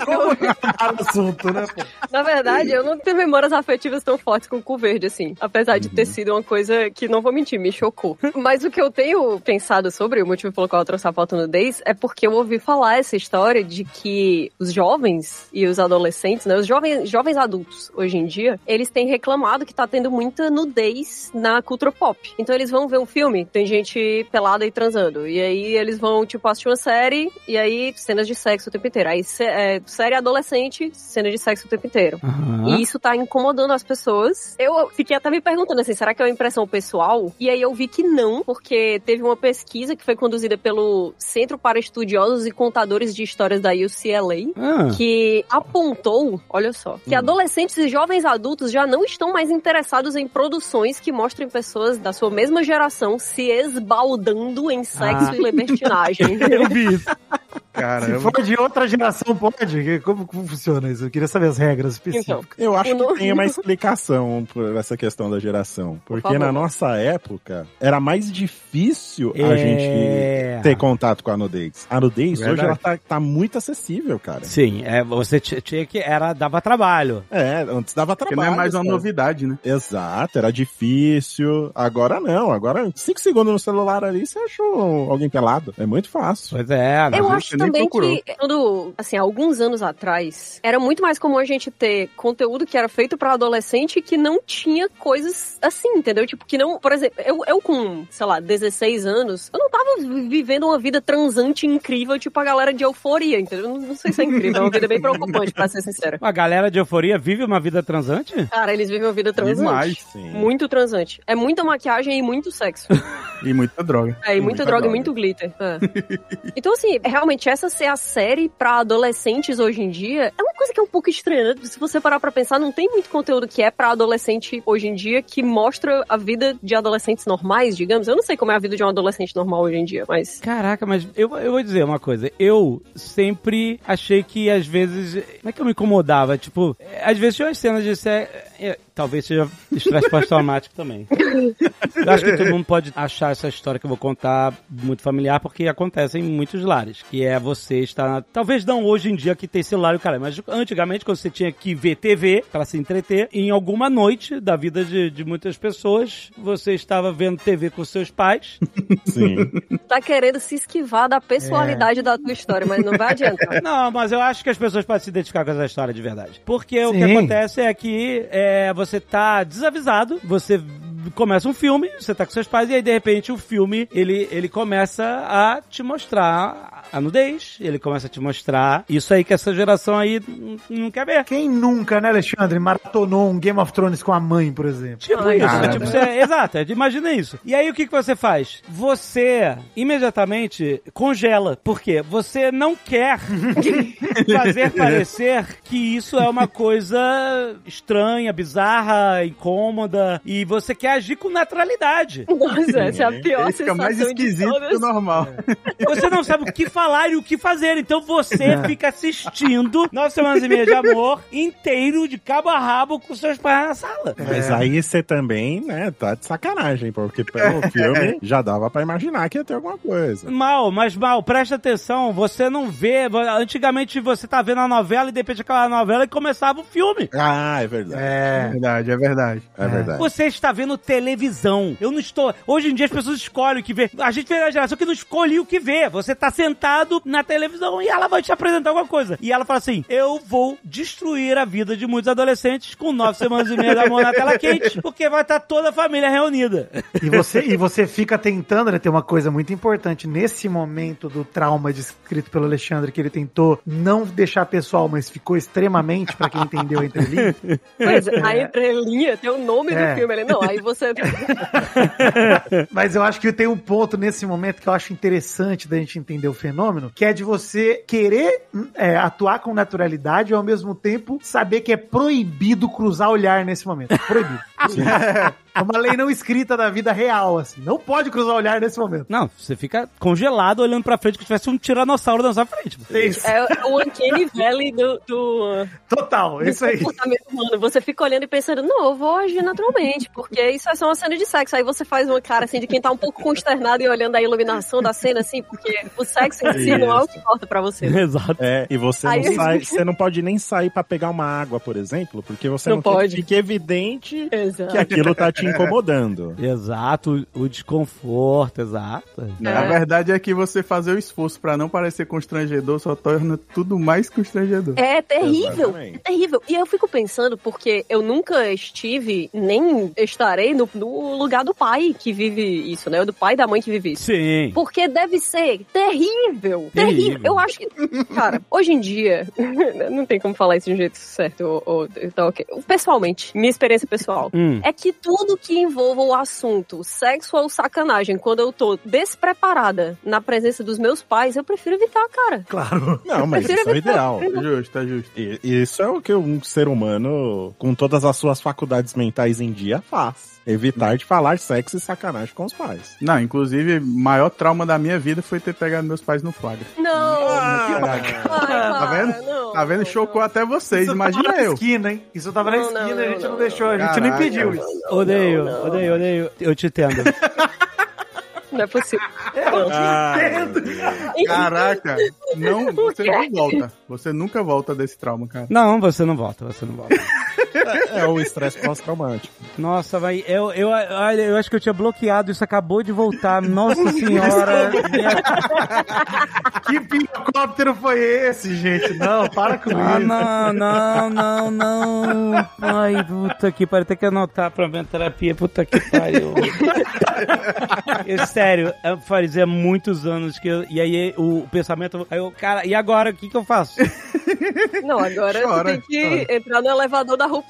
o assunto, né, pô? na verdade, eu não tenho memórias afetivas tão fortes com o cu verde, assim. Apesar de ter sido uma coisa que, não vou mentir, me chocou. Mas o que eu tenho pensado sobre, o motivo pelo qual eu trouxe a pauta no Days, é porque eu ouvi falar essa história de que os jovens e os adolescentes, né, os jovens, jovens adultos, hoje em dia, eles têm reclamado que tá tendo muita nudez na cultura pop. Então eles vão ver um filme, tem gente pelada e transando. E aí eles vão, tipo, assistir uma série, e aí cenas de sexo o tempo inteiro. Aí sé- é, série adolescente, cenas de sexo o tempo inteiro. E isso tá incomodando as pessoas. Eu fiquei até me perguntando assim, será que é uma impressão pessoal? E aí eu vi que não, porque teve uma pesquisa que foi conduzida pelo Centro para Estudiosos e Contadores de Histórias da UCLA, Ah, que apontou, olha só, que adolescentes e jovens adultos já não estão mais interessados em produções que mostrem pessoas da sua mesma geração se esbaldando em sexo Ah. e libertinagem. eu vi isso. Se Caramba. for de outra geração, pode? Como, como funciona isso? Eu queria saber as regras específicas. Eu acho O no- que tem uma explicação por essa questão da geração. Porque favor. na nossa época era mais difícil a É. gente ter contato com a nudez. A nudez hoje Verdade. ela tá, tá muito acessível, cara. Sim, é, você tinha que. Era, dava trabalho. É, antes dava Porque trabalho. não é mais uma cara. novidade, né? Exato, era difícil. Agora não, agora cinco segundos no celular ali você achou alguém pelado. É muito fácil. Pois é? Eu acho também que, quando, assim, alguns anos atrás, era muito mais comum a gente ter conteúdo que era feito pra adolescente que não tinha coisas assim, entendeu? Tipo, que não, por exemplo, eu, eu com, sei lá, 16 anos, eu não tava vi- vivendo uma vida transante incrível, tipo a galera de euforia, entendeu? Não, não sei se é incrível, é uma vida bem preocupante, pra ser sincera. A galera de euforia vive uma vida transante? Cara, eles vivem uma vida transante. Demais. Sim. Muito transante. É muita maquiagem e muito sexo. E muita droga. É, e muita, droga, e muito glitter. É. então, assim, realmente, essa ser a série pra adolescentes hoje em dia é uma coisa que é um pouco estranha, né? Se você parar pra pensar, não tem muito conteúdo que é pra adolescente hoje em dia que mostra a vida de adolescentes normais, digamos. Eu não sei como é a vida de um adolescente normal hoje em dia, mas. Caraca, mas eu, eu vou dizer uma coisa. Eu sempre achei que às vezes. Não é que eu me incomodava? Tipo, às vezes tinha umas cenas de. ser- é, talvez seja estresse pós-traumático também. Eu acho que todo mundo pode achar essa história que eu vou contar muito familiar, porque acontece em muitos lares. Que é você estar. Talvez não hoje em dia que tem celular e o cara, mas antigamente, quando você tinha que ver TV pra se entreter, em alguma noite da vida de, de muitas pessoas, você estava vendo TV com seus pais. Sim. Tá querendo se esquivar da personalidade da tua história, mas não vai adiantar. Não, mas eu acho que as pessoas podem se identificar com essa história de verdade. Porque o que Sim. acontece é que é, você tá desavisado, você começa um filme, você tá com seus pais, e aí de repente o filme ele, ele começa a te mostrar a nudez, ele começa a te mostrar isso aí que essa geração aí não quer ver. Quem nunca, né, Alexandre, maratonou um Game of Thrones com a mãe, por exemplo? Tipo Ai, isso, cara. tipo, você, exato, imagina isso. E aí o que, que você faz? Você imediatamente congela. Por quê? Você não quer fazer parecer que isso é uma coisa estranha, bizarra, incômoda, e você quer agir com naturalidade. Nossa, essa é a pior Ele fica mais sensação de esquisito que o normal. Você não sabe o que falar e o que fazer, então você fica assistindo nove semanas e meia de amor inteiro, de cabo a rabo, com seus pais na sala. Mas aí você também, né, tá de sacanagem, porque pelo filme já dava pra imaginar que ia ter alguma coisa. Mal, mas mal, presta atenção, você não vê. Antigamente você tá vendo a novela e de repente aquela novela e começava o filme. Ah, é verdade. É É. verdade, é verdade. É, verdade. Você está vendo televisão. Eu não estou. Hoje em dia as pessoas escolhem o que ver. A gente vê a geração que não escolhe o que ver. Você tá sentado sentado na televisão e ela vai te apresentar alguma coisa. E ela fala assim: Eu vou destruir a vida de muitos adolescentes com nove semanas e meia da mão na tela quente, porque vai estar toda a família reunida. E você, e você fica tentando, né? Tem uma coisa muito importante nesse momento do trauma descrito pelo Alexandre, que ele tentou não deixar pessoal, mas ficou extremamente, pra quem entendeu a entrelinha. Pois, a entrelinha tem o nome É. do filme. Ele, não, aí você. Mas eu acho que tem um ponto nesse momento que eu acho interessante da gente entender o fenômeno, que é de você querer é, atuar com naturalidade e ao mesmo tempo saber que é proibido cruzar olhar nesse momento. É Proibido. É uma lei não escrita da vida real, assim. Não pode cruzar olhar nesse momento. Não, você fica congelado olhando pra frente como se tivesse um tiranossauro na sua frente. É isso. É o Uncanny Valley do, do, Total, do isso aí. comportamento humano. Você fica olhando e pensando, não, eu vou agir naturalmente, porque isso é só uma cena de sexo. Aí você faz uma cara assim de quem tá um pouco consternado e olhando a iluminação da cena, assim, porque o sexo em si não é o que importa pra você. Exato. É, e você Aí- não sai, você não pode nem sair pra pegar uma água, por exemplo, porque você não, Não que pode. fique evidente Exato. que aquilo tá te incomodando. Exato, o desconforto, exato. A verdade é que você fazer o esforço pra não parecer constrangedor só torna tudo mais constrangedor. É terrível, Exatamente. é terrível. E eu fico pensando, porque eu nunca estive, nem estarei no, no lugar do pai que vive isso, né? Do pai e da mãe que vive isso. Sim. Porque deve ser terrível. Terrível. Terrível. Eu acho que. Cara, hoje em dia. não tem como falar isso de um jeito certo. Ou, ou, então, ok. Pessoalmente, minha experiência pessoal. Hum. É que tudo que envolva o assunto sexo ou sacanagem, quando eu tô despreparada na presença dos meus pais, eu prefiro evitar, cara. Claro. Não, mas isso é o ideal. É justo, é justo. E- Isso é o que um ser humano, com todas as suas faculdades mentais em dia, faz. Evitar de falar sexo e sacanagem com os pais. Não, inclusive, o maior trauma da minha vida foi ter pegado meus pais no flagra. Não! Ah, Ai, Tá vendo? Não, Tá vendo? não, Chocou não. até vocês, Isso imagina tava na eu. esquina, hein? Isso tava na Não, esquina, não, a gente não, não, deixou, a gente não Caraca. impediu isso. Odeio, não, não. odeio, odeio. Eu te entendo. Não é possível. Ah, Caraca, não, você não volta. Você nunca volta desse trauma, cara. Não, você não volta, você não volta. É o estresse pós-traumático. Nossa, vai. Eu, eu, olha, eu acho que eu tinha bloqueado, isso acabou de voltar. Nossa senhora. Que pirocóptero foi esse, gente? Não, para com Ah, isso. não, não, não, não. Ai, puta que pariu. Tem que anotar pra minha terapia. Puta que pariu. Eu, sério, eu fazia muitos anos que eu. E aí o pensamento. Aí eu, cara, e agora? O que que eu faço? Não, agora Chora, tem que entrar no elevador da ruptura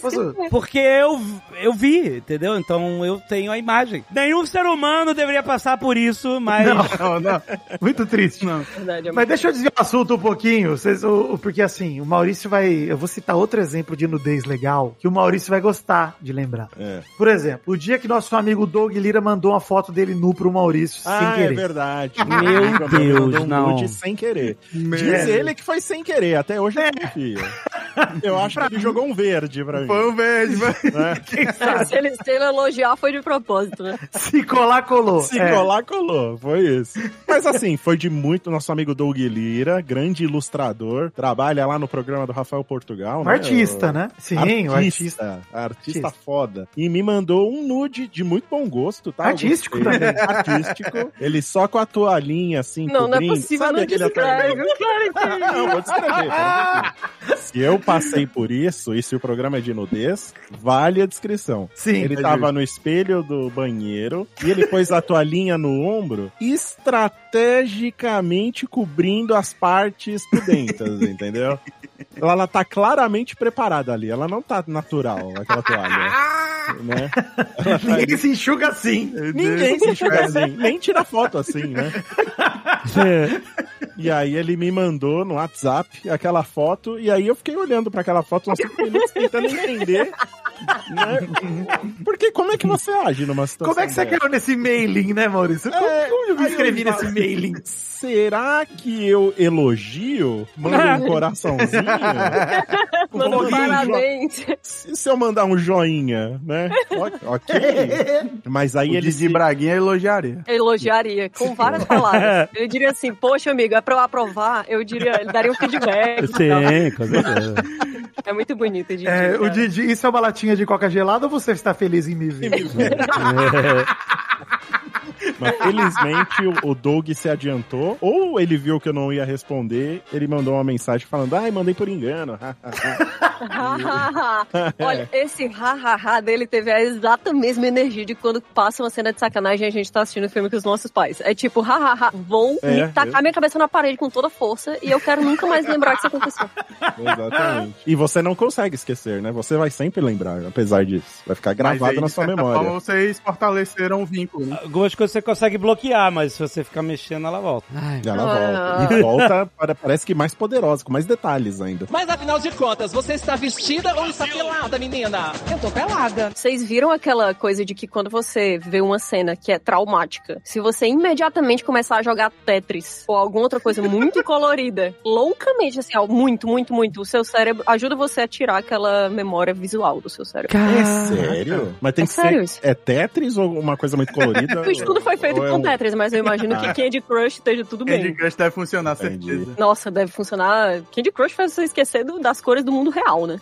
Posso-. Porque eu, eu vi, entendeu? Então eu tenho a imagem. Nenhum ser humano deveria passar por isso, mas. Não, não, Muito triste. não. Verdade, é Mas deixa eu desviar o assunto um pouquinho, vocês, o, o- porque assim, o Maurício vai. Eu vou citar outro exemplo de nudez legal que o Maurício vai gostar de lembrar. É. Por exemplo, o dia que nosso amigo Doug Lira mandou uma foto dele nu pro Maurício Ah, sem é querer. verdade. Meu Deus, um não. sem querer. Meu Diz ele que foi sem querer, até hoje eu confio. Eu acho que ele jogou um verde pra mim. Pão verde, vai. né? É, se, ele, se ele elogiar, foi de propósito, né? Se colar, colou. Se É. colar, colou. Foi isso. Mas assim, foi de muito nosso amigo Doug Lira, grande ilustrador, trabalha lá no programa do Rafael Portugal. Um né? artista, O- né? Sim, o artista. Artista, artista Artista. foda. E me mandou um nude de muito bom gosto, tá? Artístico também. Artístico. Ele só com a toalhinha, assim, Não, não é cobrindo. possível, Sabe não descreve. atualhinho? Claro que Não, vou descrever. um pouquinho. Se eu passei por isso, e se o programa é de nudez, vale a descrição. Sim. Ele é tava no espelho do banheiro e ele pôs a toalhinha no ombro, estrategicamente cobrindo as partes pudentas, entendeu? Ela, ela tá claramente preparada ali, ela não tá natural, aquela toalha. Né? Ninguém se enxuga assim. Ninguém se enxuga assim, nem tira foto assim, né? E aí ele me mandou no WhatsApp aquela foto, e aí eu fiquei olhando pra aquela foto uns 5 minutos tentando entender. Né? Porque como é que você age numa situação Como é que você dessa? caiu nesse mailing, né, Maurício? Como, É, como eu me aí eu inscrevi falo- nesse mailing? Será que eu elogio? Mando um coraçãozinho? Manda Vou um um jo- parabéns. Se se eu mandar um joinha, né? Ok. Mas aí O ele Didi se... Braguinha elogiaria. Elogiaria com várias palavras. Ele diria assim, poxa, amigo, pra eu aprovar, eu diria, ele daria um feedback. Sim, com certeza. É muito bonito, Didi. É, o. Didi, isso é uma latinha de coca gelada ou você está feliz em me ver? Mas felizmente o, o Doug se adiantou, ou ele viu que eu não ia responder, ele mandou uma mensagem falando, ai, mandei por engano. Olha, esse ha-ha-ha dele teve a exata mesma energia de quando passa uma cena de sacanagem e a gente tá assistindo o filme com os nossos pais. É tipo, ha-ha-ha, vou É, me tacar eu- minha cabeça na parede com toda força e eu quero nunca mais lembrar que isso aconteceu. Exatamente. E você não consegue esquecer, né? Você vai sempre lembrar, apesar disso. Vai ficar gravado aí, na sua memória. forma, vocês fortaleceram o vínculo, né? Algumas coisas você consegue bloquear, mas se você ficar mexendo, ela volta. Ai, Ela Ah. volta. E volta, para- parece que mais poderosa, com mais detalhes ainda. Mas afinal de contas, você está vestida ou está pelada, menina? Eu tô pelada. Vocês viram aquela coisa de que quando você vê uma cena que é traumática, se você imediatamente começar a jogar Tetris ou alguma outra coisa muito colorida, loucamente, assim, ó, muito, muito, muito, o seu cérebro ajuda você a tirar aquela memória visual do seu cérebro. É sério? Mas tem É que sério ser. isso. É Tetris ou uma coisa muito colorida? O estudo foi feito Ou com Tetris, mas eu imagino que Candy Crush esteja tudo Candy bem. Crush deve funcionar, Entendi. certeza. Nossa, deve funcionar. Candy Crush faz você esquecer do- das cores do mundo real, né?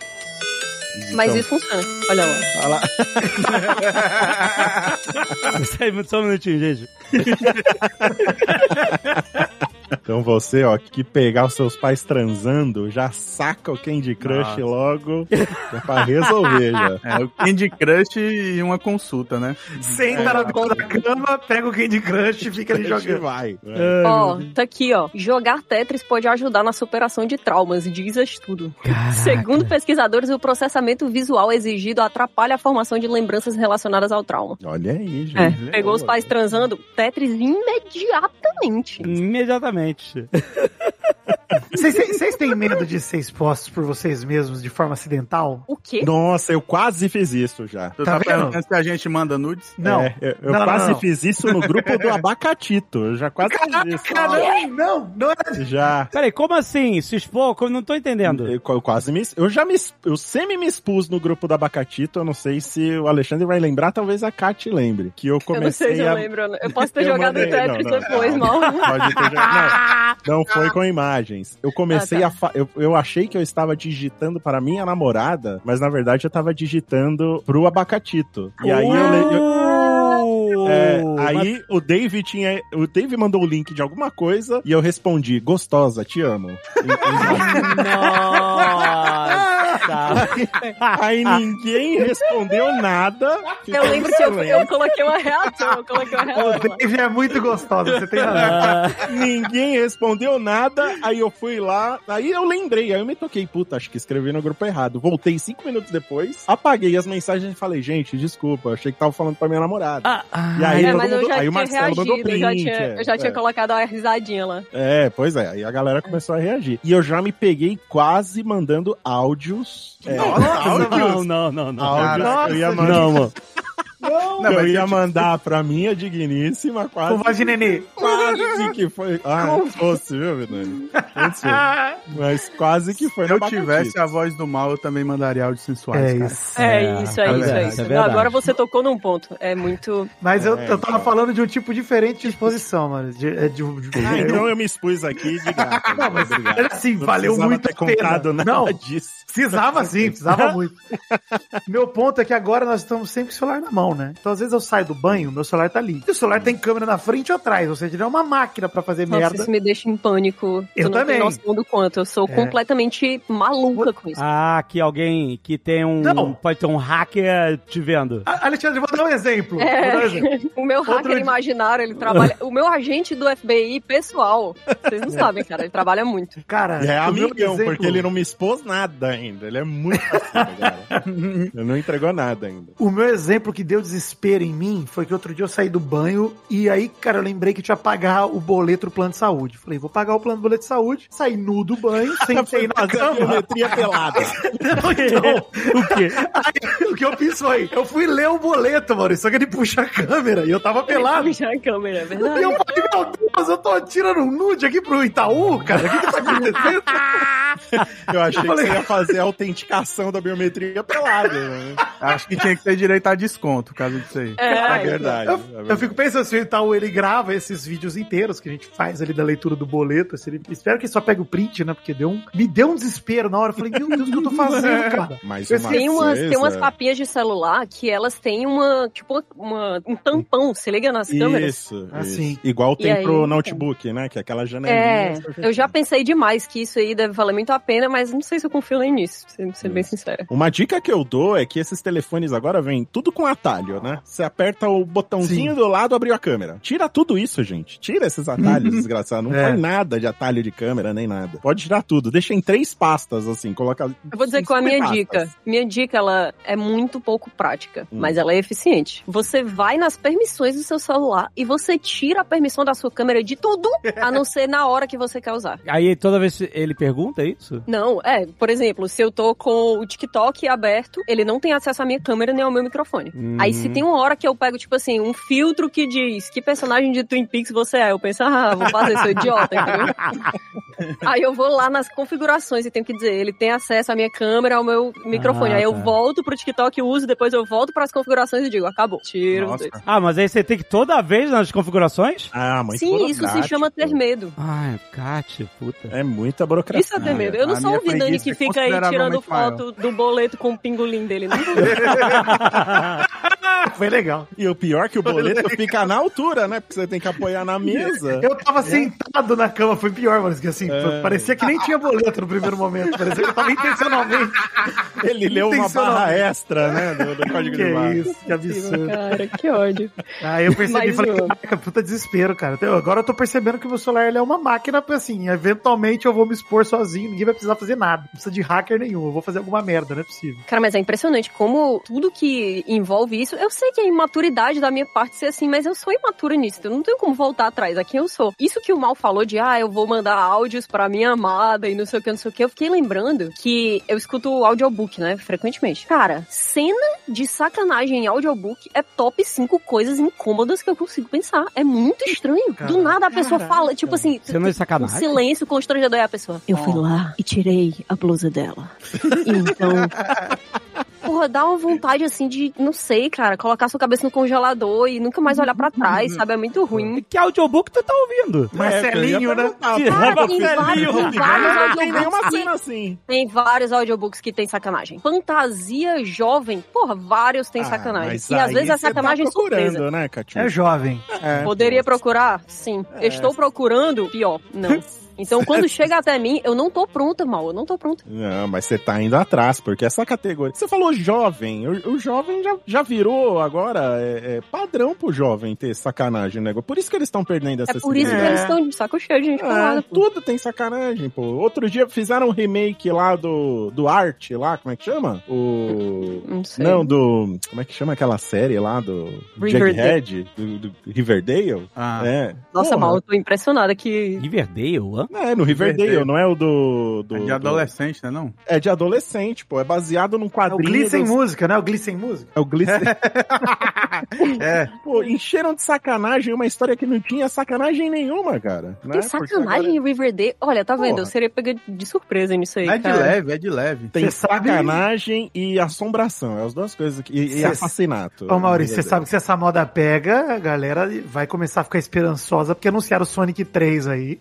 Mas Então, isso funciona. Olha lá. olha lá. Só um minutinho, gente. Então você, ó, que pegar os seus pais transando, já saca o Candy Crush Nossa. logo é pra resolver já. É, o Candy Crush e uma consulta, né? Senta na beira da cama, pega o Candy Crush e fica ali jogando. vai. Ó, tá aqui, ó. Jogar Tetris pode ajudar na superação de traumas, diz estudo. Segundo pesquisadores, o processamento visual exigido atrapalha a formação de lembranças relacionadas ao trauma. Olha aí, É, gente. pegou os pais transando, Tetris imediatamente. Imediatamente. Vocês têm- Vocês têm medo de ser expostos por vocês mesmos de forma acidental? O quê? Nossa, eu quase fiz isso já. Tu Tá tá, vendo? perguntando se a gente manda nudes? Não. É, eu eu Não, não, quase não. fiz isso no grupo do Abacatito. Eu já quase fiz isso. Caramba, não, não é. Já. Peraí, como assim? Se expor? Eu não tô entendendo. Eu, eu quase me. Eu já me. Eu semi me expus no grupo do Abacatito. Eu não sei se o Alexandre vai lembrar, talvez a Kat lembre. Que eu Eu não comecei sei se eu a. lembro. Eu posso ter Eu jogado mandei- Tetris não, não, depois, não. mal. Pode ter jogado. Não, foi com imagens. Eu comecei Ah, tá. a. Eu, eu achei que eu estava digitando para minha namorada, mas na verdade eu estava digitando pro Abacatito. E aí eu. le- eu Uh, é, aí o Dave tinha. O Dave mandou o link de alguma coisa e eu respondi: gostosa, te amo. Em- Nossa! Aí ninguém respondeu nada. Eu lembro que eu, eu coloquei uma reação. Eu coloquei uma reação. O Dave é muito gostosa, você tem razão. Ah, Ninguém respondeu nada. Aí eu fui lá. Aí eu lembrei. Aí eu me toquei. Puta, acho que escrevi no grupo errado. Voltei cinco minutos depois. Apaguei as mensagens e falei, gente, desculpa. Achei que tava falando pra minha namorada. ah, ah, E aí, É, mas eu já aí o Marcelo mandou reagido, eu já print, tinha, é, eu já tinha é. colocado uma risadinha lá. É, pois é. Aí a galera começou a reagir. E eu já me peguei quase mandando áudios. É, não, não, não, não. áudios. eu ia mandar, Não, mano. Não, eu ia mandar pra minha digníssima Com quase. voz de nenê. Quase que foi. Ah, antes fosse, viu, Vidani? Mas quase que foi Se eu tivesse a voz do mal, eu também mandaria áudios sensuais, É cara. isso. É, É, isso, é, é isso, é verdade, isso. é. Agora você tocou num ponto. É muito. Mas eu, É, eu tava então. falando de um tipo diferente de exposição, mano. De, é de, de- Ah, então eu me expus aqui de graça. Não, mas Obrigado. era assim, Não valeu muito ter a pena. contado nada Não. disso. Precisava sim, precisava muito. Meu ponto é que agora nós estamos sempre com o celular na mão, né? Então às vezes eu saio do banho, meu celular tá ali. E o celular tem câmera na frente ou atrás, ou seja, ele é uma máquina pra fazer Nossa, merda. isso me deixa em pânico. Eu tu não também. tem noção do quanto. Eu sou É. completamente maluca com isso. Ah, que alguém que tem um. Não. Pode ter um hacker te vendo. A- Alexandre, vou dar um exemplo. Vou dar um É, exemplo. o meu Outro hacker dia- imaginário, ele trabalha. o meu agente do FBI pessoal. Vocês não sabem, cara, ele trabalha muito. Cara, É amigão, exemplo- porque ele não me expôs nada ainda. Ele é muito parceiro, cara. Ele não entregou nada ainda. O meu exemplo que deu desespero em mim foi que outro dia eu saí do banho e aí, cara, eu lembrei que tinha que pagar o boleto do plano de saúde. Falei, vou pagar o plano do boleto de saúde. Saí nu do banho, sentei na Fazer a cama. biometria pelada. Não, então, O quê? aí, o que eu fiz foi, eu fui ler o boleto, mano, só que ele puxa a câmera e eu tava pelado. Já a câmera, é E verdade. eu falei, meu Deus, eu tô tirando um nude aqui pro Itaú, cara. O que que tá acontecendo? Eu achei que falei- você ia fazer a autenticação da biometria pelada. Né? Acho que tinha que ter direito a desconto, por causa disso aí. É É, verdade. Eu, é verdade. eu fico pensando, se o Itaú ele grava esses vídeos inteiros que a gente faz ali da leitura do boleto, espera melhor que só pega o print, né? Porque deu um, me deu um desespero na hora. Eu falei, meu Deus, o que eu tô fazendo, cara? Mas Eu uma Tem umas, tem umas capinhas de celular que elas têm uma, tipo, uma, um tampão, se liga nas câmeras. Isso, Assim. isso. Igual tem aí, pro então. notebook, né? Que é aquela janelinha. É, eu já pensei demais que isso aí deve valer muito a pena, mas não sei se eu confio nem nisso, sendo sendo bem sincera. Uma dica que eu dou é que esses telefones agora vêm tudo com atalho, né? Você aperta o botãozinho do lado, abriu a câmera. Tira tudo isso, gente. Tira esses atalhos, desgraçado. Não É. põe nada de atalho de câmera, nem nada. Pode tirar tudo. Deixa em três pastas, assim. Coloca. Eu vou dizer qual é a minha dica. Minha dica, ela é muito pouco prática, Hum. mas ela é eficiente. Você vai nas permissões do seu celular e você tira a permissão da sua câmera de tudo, a não ser na hora que você quer usar. Aí toda vez ele pergunta é isso? Não, é, por exemplo, se eu tô com o TikTok aberto, ele não tem acesso à minha câmera nem ao meu microfone. Hum. Aí se tem uma hora que eu pego, tipo assim, um filtro que diz que personagem de Twin Peaks você é, eu penso, ah, vou fazer, sou idiota, entendeu? Aí eu vou lá nas configurações e tenho que dizer, ele tem acesso à minha câmera, ao meu microfone. Ah, aí eu tá. volto pro TikTok, uso, depois eu volto pras configurações e digo, acabou, tiro. Ah, mas aí você tem que toda vez nas configurações? Ah, muito Sim, isso se chama ter medo. Ai, Kátia, puta. É muita burocracia. Isso é ter medo. Eu não a sou o Vidani que é fica aí tirando foto do boleto com o pingolim dele. Não Foi legal. E o pior é que o boleto fica na altura, né? Porque você tem que apoiar na mesa. Eu tava sentado na cama, foi pior, mano. Que assim, É. parecia que nem tinha boleto no primeiro momento. Parecia que eu tava intencionalmente. Ele leu uma barra extra, né? Do, do código Que de barra. isso, que absurdo. Cara, que ódio. Aí eu percebi, Mas, falei, caraca, puta desespero, cara. Então, Agora eu tô percebendo que o meu celular ele é uma máquina, assim, eventualmente eu vou me expor sozinho, ninguém vai precisar fazer nada. Não precisa de hacker nenhum, eu vou fazer alguma merda, não é possível. Cara, mas é impressionante como tudo que envolve isso. Eu sei que é imaturidade da minha parte ser assim, mas eu sou imatura nisso. Eu não tenho como voltar atrás. Aqui eu sou. Isso que o Mal falou de, ah, eu vou mandar áudios pra minha amada e não sei o que, não sei o que. Eu fiquei lembrando que eu escuto audiobook, né? Frequentemente. Cara, cena de sacanagem em audiobook é top 5 coisas incômodas que eu consigo pensar. É muito estranho. Do nada a pessoa fala, tipo assim, Cena de um sacanagem? silêncio constrangedor. E a pessoa, eu fui lá e tirei a blusa dela. Então. Porra, dá uma vontade assim de, não sei, cara, colocar sua cabeça no congelador e nunca mais olhar pra trás, sabe? É muito ruim. Que audiobook tu tá ouvindo? Marcelinho, né? Cara, tem vários, tem vários Não tem nenhuma audiobooks cena assim. Tem vários audiobooks que tem sacanagem. Fantasia jovem, porra, vários tem Ah, sacanagem. E às vezes é você tá sacanagem surpresa. procurando, né, Catinho? É jovem. É. Poderia procurar? Sim. É. Estou procurando? Pior, não. Então, quando chega até mim, eu não tô pronta, mal. Eu não tô pronta. Não, mas você tá indo atrás, porque essa categoria. Você falou jovem. O, o jovem já, já virou agora é, é padrão pro jovem ter sacanagem, né? Por isso que eles estão perdendo essa É por isso que É. eles estão de saco cheio de gente É, falada. tudo tem sacanagem, pô. Outro dia fizeram um remake lá do, do Art, lá, como é que chama? O. Não sei. Não, do. Como é que chama aquela série lá do. Jughead? Do, do Riverdale? Ah, É. Nossa, Porra, mal, eu tô impressionada que. Riverdale, hã? É, no Riverdale, Riverdale. não é o do. do é de do- adolescente, né não? É de adolescente, pô. É baseado num É o quadrinho. Glee sem dos- música, né? O Glee sem música. É o Glee. É. Pô, encheram de sacanagem uma história que não tinha sacanagem nenhuma, cara. né? Tem Porque sacanagem em Riverdale. Olha, tá vendo? Porra. Eu seria pega de surpresa nisso aí, É de cara. leve, é de leve. Tem sabe- sacanagem e assombração. É as duas coisas. Que, e, e Cê- assassinato. Ô, Maurício, você sabe que se essa moda pega, a galera vai começar a ficar esperançosa porque anunciaram o Sonic 3 aí.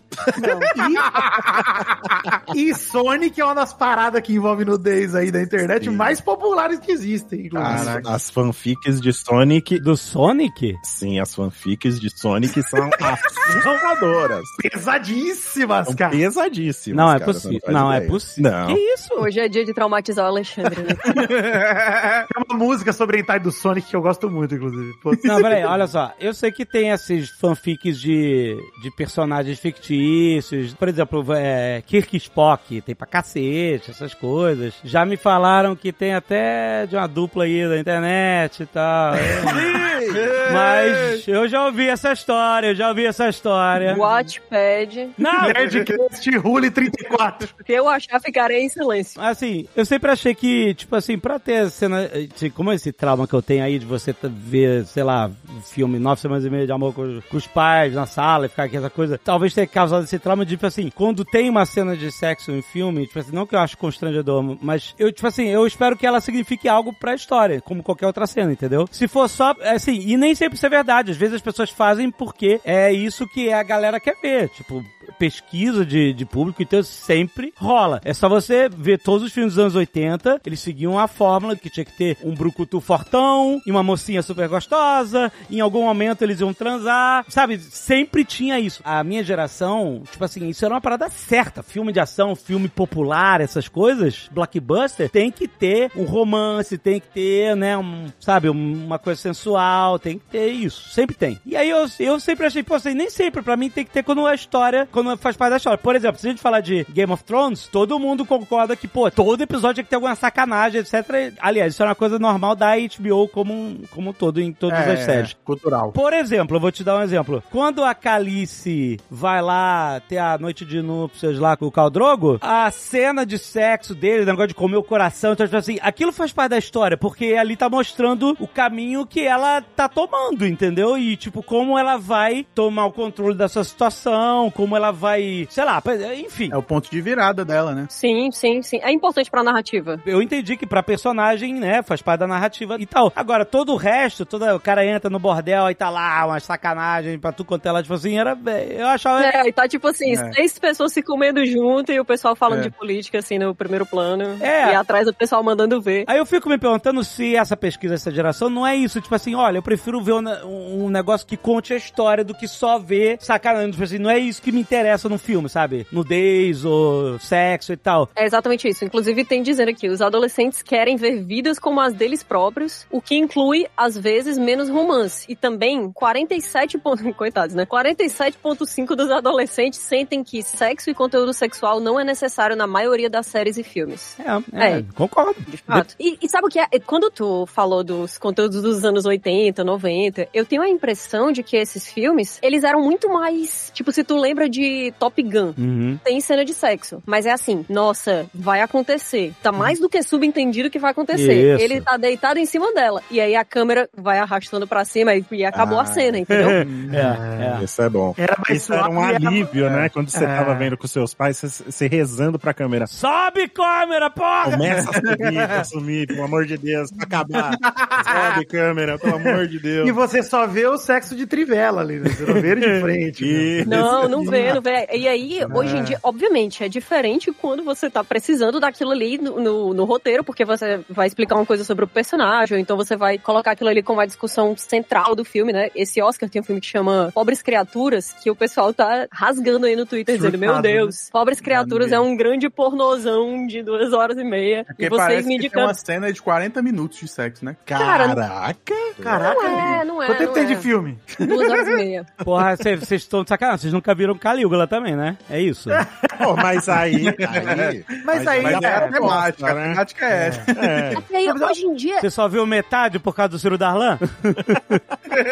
E, e Sonic é uma das paradas que envolve nudez aí da internet Sim. mais populares que existem. inclusive. As, Caraca. as fanfics de Sonic. Do Sonic? Sim, as fanfics de Sonic são assustadoras. Pesadíssimas, São cara. pesadíssimas. Não, é possível. faz Não, é possível. Não. Que isso? Hoje é dia de traumatizar o Alexandre, né? Tem uma música sobre a hentai do Sonic que eu gosto muito, inclusive. Pô, Não, peraí, olha só. Eu sei que tem esses fanfics de, de personagens fictícios. Por exemplo, é, Kirk Spock, tem pra cacete, essas coisas. Já me falaram que tem até de uma dupla aí da internet e tal. Mas eu já ouvi essa história, eu já ouvi essa história. Watchpad. Não, Nerdcast Rule 34. Se eu achar, ficarei em silêncio. Assim, eu sempre achei que, tipo assim, pra ter cena. Assim, como esse trauma que eu tenho aí de você ver, sei lá, um filme Nove Semanas e Meia de Amor com, os- com os pais na sala e ficar aqui essa coisa, talvez tenha causado esse trauma de, tipo assim, quando tem uma cena de sexo em filme, tipo assim, não que eu acho constrangedor, mas eu, tipo assim, eu espero que ela signifique algo pra história, como qualquer outra cena, entendeu? Se for só, assim, e nem sempre isso é verdade, às vezes as pessoas fazem porque é isso que a galera quer ver, tipo, pesquisa de, de público, então sempre rola. É só você ver todos os filmes dos anos 80, eles seguiam a fórmula que tinha que ter um brucutu fortão e uma mocinha super gostosa, em algum momento eles iam transar, sabe? Sempre tinha isso. A minha geração, tipo assim, isso era uma parada certa. Filme de ação, filme popular, essas coisas, blockbuster, tem que ter um romance, tem que ter, né, um, sabe, uma coisa sensual, tem que ter isso. Sempre tem. E aí eu, eu sempre achei, pô, assim, nem sempre, pra mim tem que ter quando a história, quando faz parte da história. Por exemplo, se a gente falar de Game of Thrones, todo mundo concorda que, pô, todo episódio tem que ter alguma sacanagem, etc. Aliás, isso é uma coisa normal da HBO como um, como um todo, em todas É, as séries. Cultural. Por exemplo, eu vou te dar um exemplo. Quando a Calice vai lá ter a noite de núpcias lá com o Caldrogo, a cena de sexo dele, o negócio de comer o coração, então, tipo assim, aquilo faz parte da história, porque ali tá mostrando o caminho que ela tá tomando, entendeu? E, tipo, como ela vai tomar o controle da sua situação, como ela vai, sei lá, enfim. É o ponto de virada dela, né? Sim, sim, sim. É importante pra narrativa. Eu entendi que pra personagem, né, faz parte da narrativa e tal. Agora, todo o resto, toda, o cara entra no bordel e tá lá, uma sacanagem pra tu quanto ela, tipo assim, era. Eu achava. É, e tá tipo assim, É. seis pessoas se comendo junto e o pessoal falando É. de política, assim, no primeiro plano. É. E atrás o pessoal mandando ver. Aí eu fico me perguntando se essa pesquisa dessa geração não é isso. Tipo assim, olha, eu prefiro ver um, um negócio que conte a história do que só ver sacanagem. Tipo assim, não é isso que me interessa no filme, sabe? Nudez ou sexo e tal. É exatamente isso. Inclusive, tem dizendo aqui: os adolescentes querem ver vidas como as deles próprios, o que inclui, às vezes, menos romance. E também, 47. ponto- Coitados, né? 47,5% dos adolescentes sentem que sexo e conteúdo sexual não é necessário na maioria das séries e filmes. É, é, É. concordo. De fato. E, e sabe o que é? Quando tu falou dos conteúdos dos anos 80, 90, eu tenho a impressão de que esses filmes, eles eram muito mais. Tipo, se tu lembra de Top Gun, Uhum. tem cena de sexo. Mas é assim, nossa, vai acontecer. Tá mais do que subentendido que vai acontecer. Isso. Ele tá deitado em cima dela. E aí a câmera vai arrastando pra cima e, e acabou Ah. a cena, entendeu? É, é. Isso é bom. Era mais Isso era um suave, era- alívio, né? Quando você É. tava vendo com seus pais, você, você rezando pra câmera. Sobe câmera, porra! Começa a subir, a sumir, pelo amor de Deus, pra acabar. Sobe câmera, pelo amor de Deus. E você só vê o sexo de trivela ali, né? Você não vê ele de frente. né? Isso. Não, não vê, não vê. E aí, hoje em dia, obviamente, é diferente quando você tá precisando daquilo ali no, no, no roteiro, porque você vai explicar uma coisa sobre o personagem, ou então você vai colocar aquilo ali como uma discussão central do filme, né? Esse Oscar tem um filme que chama Pobres Criaturas, que o pessoal tá rasgando aí no Twitter, dizendo, meu Surtado, Deus, Pobres Criaturas é um grande pornozão de duas horas e meia, Porque e vocês parece me que tem indicando... uma cena de 40 minutos de sexo, né? Cara, Caraca! Caraca, Não é, amigo. não é, Quanto tempo tem é. de filme? Duas horas e meia. Porra, vocês estão de sacanagem. Vocês nunca viram Calígula também, né? É isso. Pô, mas aí. aí Mas aí, Mas é a é, temática, né? a temática é essa. é. E aí, hoje em dia, Você só viu metade por causa do Ciro Darlan?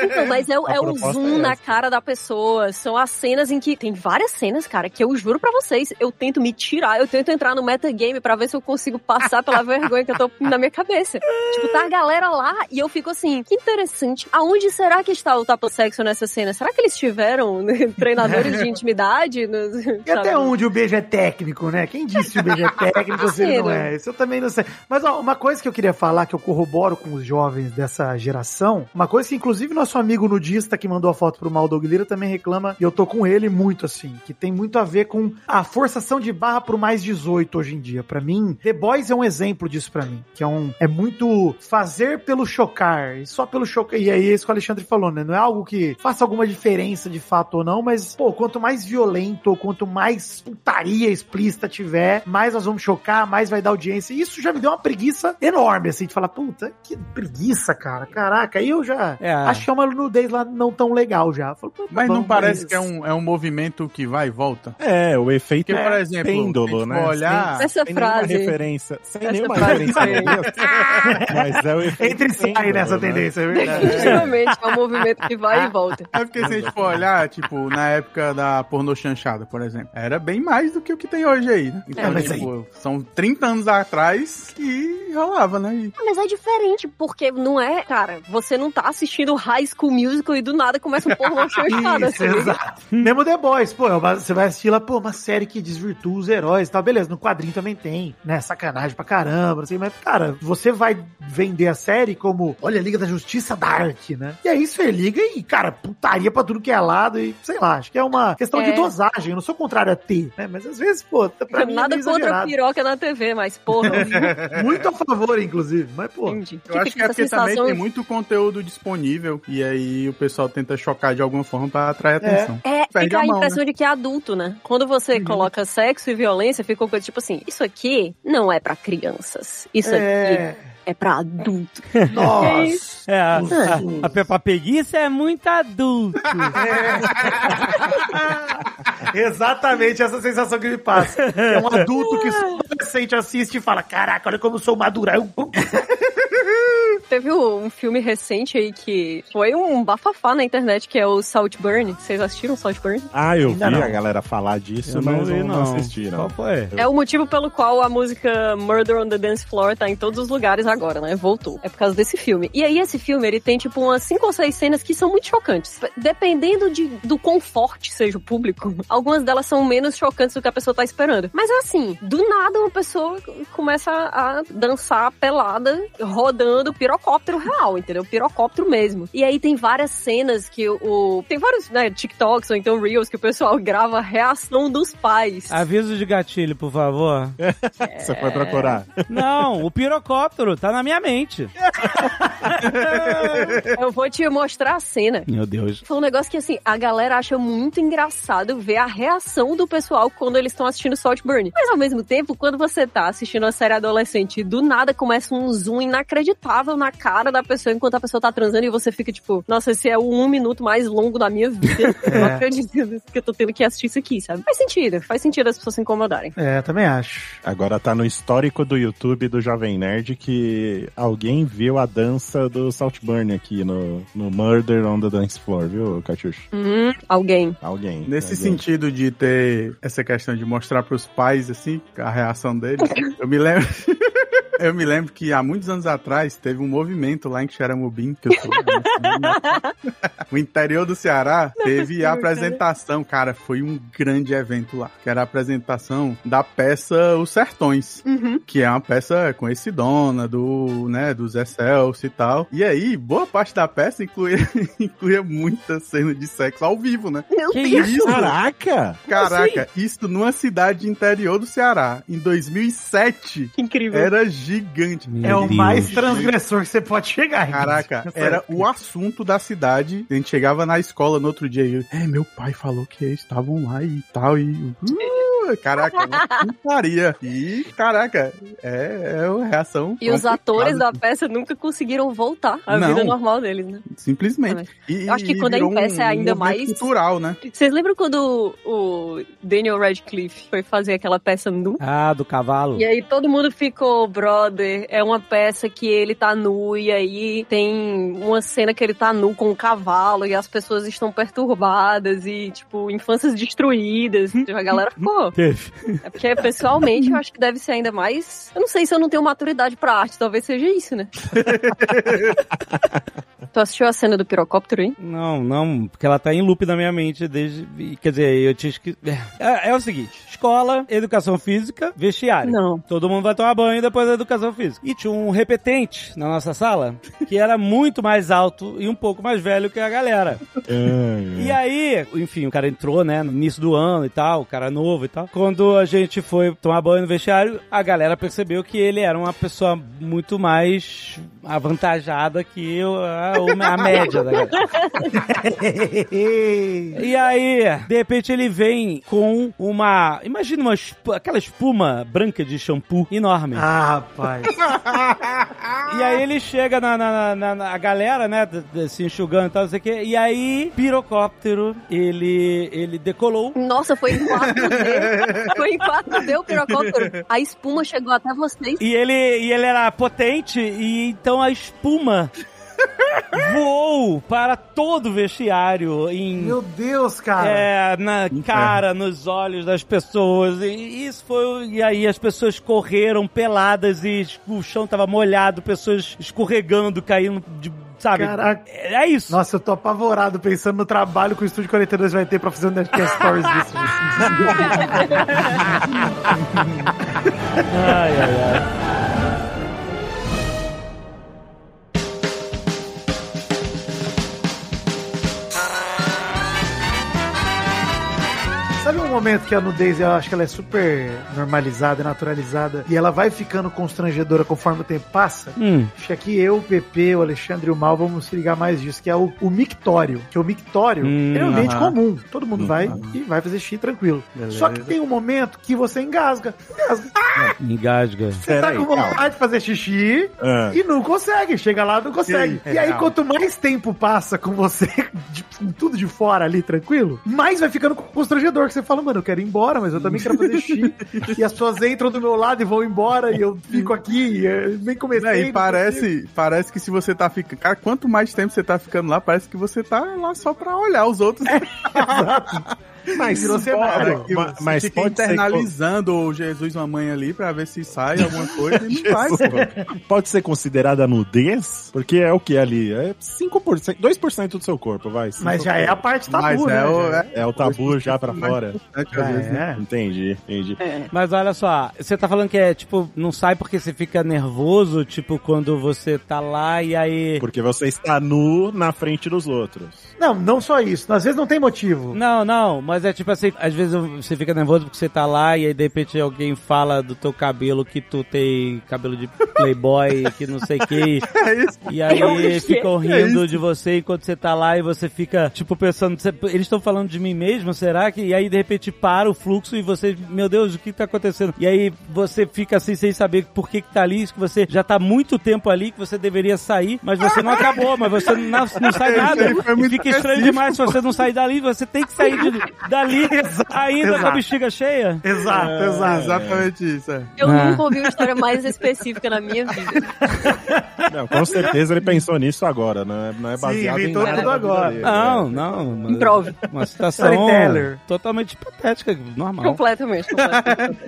Então, mas é, o- A é o proposta zoom é na cara da pessoa. São as cenas em que. Tem várias cenas, cara, que eu juro pra vocês. Eu tento me tirar, eu tento entrar no metagame pra ver se eu consigo passar pela vergonha que eu tô na minha cabeça. Tipo, tá a galera lá e eu fico assim, que interessante. Aonde será que está o tapa-sexo nessa cena? Será que eles tiveram treinadores de intimidade? Nos- E sabe? até onde o beijo é técnico, né? Quem disse que o beijo é técnico se ele não é? Isso eu também não sei. Mas ó, uma coisa que eu queria falar, que eu corroboro com os jovens dessa geração, uma coisa que inclusive nosso amigo nudista que mandou a foto pro Maldog Lira também reclama, e eu tô com ele muito assim, que tem muito a ver com a forçação de barra pro mais 18 hoje em dia. Pra mim, The Boys é um exemplo disso pra mim, que é um é muito fazer pelo chocar, e só pelo chocar. E aí é isso que o Alexandre falou, né? Não é algo que faça alguma diferença de fato ou não, mas pô, quanto mais violento ou quanto mais putaria explícita tiver, mais nós vamos chocar, mais vai dar audiência. E isso já me deu uma preguiça enorme, assim, de falar, puta, que preguiça, cara. Caraca, aí eu já É. acho que é uma nudez lá não tão legal já. Falo, Mas não parece mas- que é um, é um movimento que vai e volta? É, o efeito Porque, por é exemplo, pêndulo, se a gente né? for olhar- Sem- Essa sem nenhuma frase- referência. Sem essa nenhuma frase referência. Mas é o efeito Entre sai pêndulo, nessa né? tendência, é verdade. Definitivamente é um movimento que vai e volta. É porque se a gente for olhar, tipo, na época da pornô chanchada, por exemplo, era bem mais do que o que tem hoje aí, né? Então, É, mas tipo, são 30 anos atrás que rolava, né? E- Mas é diferente, porque não é, cara, você não tá assistindo High School Musical e do nada começa um pornô chanchado, Isso, assim. exato. Mesmo The Boys, pô, é você vai assistir lá, pô, uma série que desvirtua os heróis e tal, beleza, no quadrinho também tem, né, sacanagem pra caramba, assim, mas, cara, você vai vender a série como, olha, Liga da Justiça Dark, né? E aí você liga e, cara, putaria pra tudo que é lado e, sei lá, acho que é uma questão de É. dosagem, eu não sou contrário a ter, né, mas às vezes, pô, pra mim é Nada meio contra exagerado. piroca na TV, mas porra, Muito a favor, inclusive, mas, pô, entendi. Eu acho que é porque também tem muito conteúdo disponível e aí o pessoal tenta chocar de alguma forma pra atrair atenção. É, Perde fica a a mão, impressão de que é adulto, né? Quando você coloca sexo e violência, fica uma coisa tipo assim, isso aqui não é pra crianças. Isso aqui é... é pra adulto. Nossa! É, a, a, a Peppa Peguice é muito adulto. Exatamente essa sensação que me passa. É um adulto que só adolescente assiste e fala: Caraca, olha como eu sou maduro. Teve um filme recente aí que foi um bafafá na internet, que é o Saltburn. Vocês assistiram Saltburn? Ah, eu Ainda vi não. a galera falar disso, Eu não mas vi, eu não, não. assisti, não. Qual foi? É o motivo pelo qual a música Murder on the Dance Floor tá em todos os lugares agora, né? Voltou. É por causa desse filme. E aí, esse filme, ele tem, tipo, umas cinco ou seis cenas que são muito chocantes. Dependendo de, do quão forte seja o público, algumas delas são menos chocantes do que a pessoa tá esperando. Mas é assim, do nada uma pessoa começa a dançar pelada, rodando pirocóptero real, entendeu? Pirocóptero mesmo. E aí tem várias cenas que o... tem vários, né, TikToks ou então Reels que o pessoal grava a reação dos pais. Aviso de gatilho, por favor. Você foi procurar. Não, o pirocóptero tá na minha mente. Eu vou te mostrar a cena. Meu Deus. Foi um negócio que, assim, a galera acha muito engraçado ver a reação do pessoal quando eles estão assistindo Saltburn. Mas, ao mesmo tempo, quando você tá assistindo uma série adolescente e do nada começa um zoom inacreditável na cara da pessoa enquanto a pessoa tá transando e você fica tipo, nossa, esse é o um minuto mais longo da minha vida. Eu não acredito que eu tô tendo que assistir isso aqui, sabe? Faz sentido, faz sentido as pessoas se incomodarem. É, também acho. Agora tá no histórico do YouTube do Jovem Nerd que alguém viu a dança do Saltburn aqui no, no Murder on the Dance Floor, viu, Catiuxa? Hum, alguém. Alguém. Nesse alguém. sentido de ter essa questão de mostrar pros pais, assim, a reação deles, eu me lembro. Eu me lembro que há muitos anos atrás teve um movimento lá em Xeramubim, que eu sou o interior do Ceará, teve a apresentação, cara, foi um grande evento lá, que era a apresentação da peça Os Sertões, Uhum. que é uma peça conhecidona do, né, do Zé Celso e tal. E aí, boa parte da peça incluía, incluía muita cena de sexo ao vivo, né? Meu Que Deus. isso? Caraca! Caraca, isso numa cidade interior do Ceará, em 2007, Que incrível. era gigante. Meu é o Deus. mais transgressor que você pode chegar. Caraca, era o assunto da cidade. A gente chegava na escola no outro dia e eu, é, meu pai falou que eles estavam lá e tal, e. Uh, caraca, uma putaria. E, caraca, é, é uma reação. E os atores da peça nunca conseguiram voltar à Não. vida normal deles, né? Simplesmente. E, Eu acho que e quando é em peça é ainda movimento mais- cultural, né? Vocês lembram quando o Daniel Radcliffe foi fazer aquela peça nu? Ah, do cavalo. E aí todo mundo ficou, brother, é uma peça que ele tá nu e aí tem uma cena que ele tá nu com um cavalo e as pessoas estão perturbadas e, tipo, infâncias destruídas. A galera ficou. Teve. É porque, pessoalmente, eu acho que deve ser ainda mais... Eu não sei se eu não tenho maturidade pra arte, talvez seja isso, né? tu assistiu a cena do pirocóptero, hein? Não, não, porque ela tá em loop na minha mente desde. Quer dizer, eu tinha que. É, é o seguinte: escola, educação física, vestiário. Não. Todo mundo vai tomar banho depois da educação física. E tinha um repetente na nossa sala que era muito mais alto e um pouco mais velho que a galera. E aí, enfim, o cara entrou, né, no início do ano e tal, o cara novo e tal. Quando a gente foi tomar banho no vestiário, a galera percebeu que ele era uma pessoa muito mais avantajada que a, a média da galera. E aí, de repente ele vem com uma. Imagina uma espu- aquela espuma branca de shampoo enorme. Ah, rapaz. E aí ele chega na, na, na- na- a galera, né, se enxugando e tal, não sei o quê. E aí, pirocóptero, ele, ele decolou. Nossa, foi em 4D. foi em 4D o pirocóptero. A espuma chegou até vocês. E ele, e ele era potente, e então a espuma voou para todo o vestiário em Meu Deus, cara. é, na cara, nos olhos das pessoas. E isso foi. E aí as pessoas correram peladas e o chão tava molhado, pessoas escorregando, caindo de. Sabe? Caraca. É, é isso. Nossa, eu tô apavorado pensando no trabalho que o Estúdio 42 vai ter pra fazer um Nerdcast Stories disso. Ai, ai, ai. Momento que a nudez, eu acho que ela é super normalizada, naturalizada, e ela vai ficando constrangedora conforme o tempo passa? Hum. Acho que aqui eu, o PP, o Alexandre e o Mal vamos se ligar mais disso, que é o, o mictório. Que o mictório Hum, é um ambiente aham. comum. Todo mundo vai e vai fazer xixi tranquilo. Só que tem um momento que você engasga. Engasga. Engasga. Você tá Peraí, com vontade calma. de fazer xixi Ah. e não consegue. Chega lá, não consegue. E aí? E aí, Real. quanto mais tempo passa com você, de- com tudo de fora ali, tranquilo, mais vai ficando constrangedor. Que você fala, mano, eu quero ir embora, mas eu também quero fazer xixi. e as pessoas entram do meu lado e vão embora, e eu fico aqui, e eu nem comecei. Não e consigo. parece, parece que se você tá ficando. Cara, quanto mais tempo você tá ficando lá, parece que você tá lá só pra olhar os outros. Mas, Virou pode- cenário. Que mas fica pode ser, internalizando o Jesus uma mãe ali pra ver se sai alguma coisa e não pô. pode ser considerada nudez? Porque é o que ali? É 5%, 2% do seu corpo, vai. Mas já é a parte tabu, Mas né? é o- é- É o tabu já pra fora. Vezes, né? é. Entendi, entendi. Mas olha só, você tá falando que é tipo, não sai porque você fica nervoso, tipo, quando você tá lá e aí. Porque você está nu na frente dos outros. Não, não só isso. Às vezes não tem motivo. Não, não, mas é tipo assim, às vezes você fica nervoso porque você tá lá e aí de repente alguém fala do teu cabelo que tu tem cabelo de playboy, que não sei o que. É isso. E aí ficam É rindo isso. de você enquanto você tá lá e você fica, tipo, pensando, "Cê- eles estão falando de mim mesmo, será que? E aí de repente para o fluxo e você, meu Deus, o que tá acontecendo? E aí você fica assim sem saber por que que tá ali, que você já tá muito tempo ali, que você deveria sair, mas você não acabou, mas você não, não sai Isso nada. E fica estranho demais se você não sair dali, você tem que sair de- dali ainda com a exato. bexiga cheia. Exato, É, exato. exatamente isso. É. Eu Ah. nunca ouvi uma história mais específica na minha vida. Não, com certeza ele pensou nisso agora, não é, não é Sim, baseado em inventou nada tudo agora. dele, Não, né? não. mas- Improve. Uma situação totalmente hipotética, normal. Completamente, completamente.